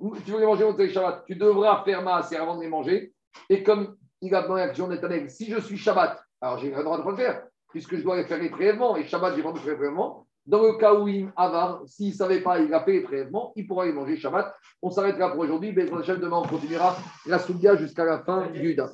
A: ou tu veux les manger pendant Shabbat, tu devras faire Maaser avant de les manger. Et comme il a dans l'action de si je suis Shabbat, alors j'ai le droit de le faire, puisque je dois faire les prélèvements, et Shabbat, j'ai droit de prélèvements, dans le cas où il Avar, s'il ne savait pas, il a fait les prélèvements, il pourra y manger Shabbat. On s'arrêtera pour aujourd'hui. mais Demain, on continuera la Soudia jusqu'à la fin du DA.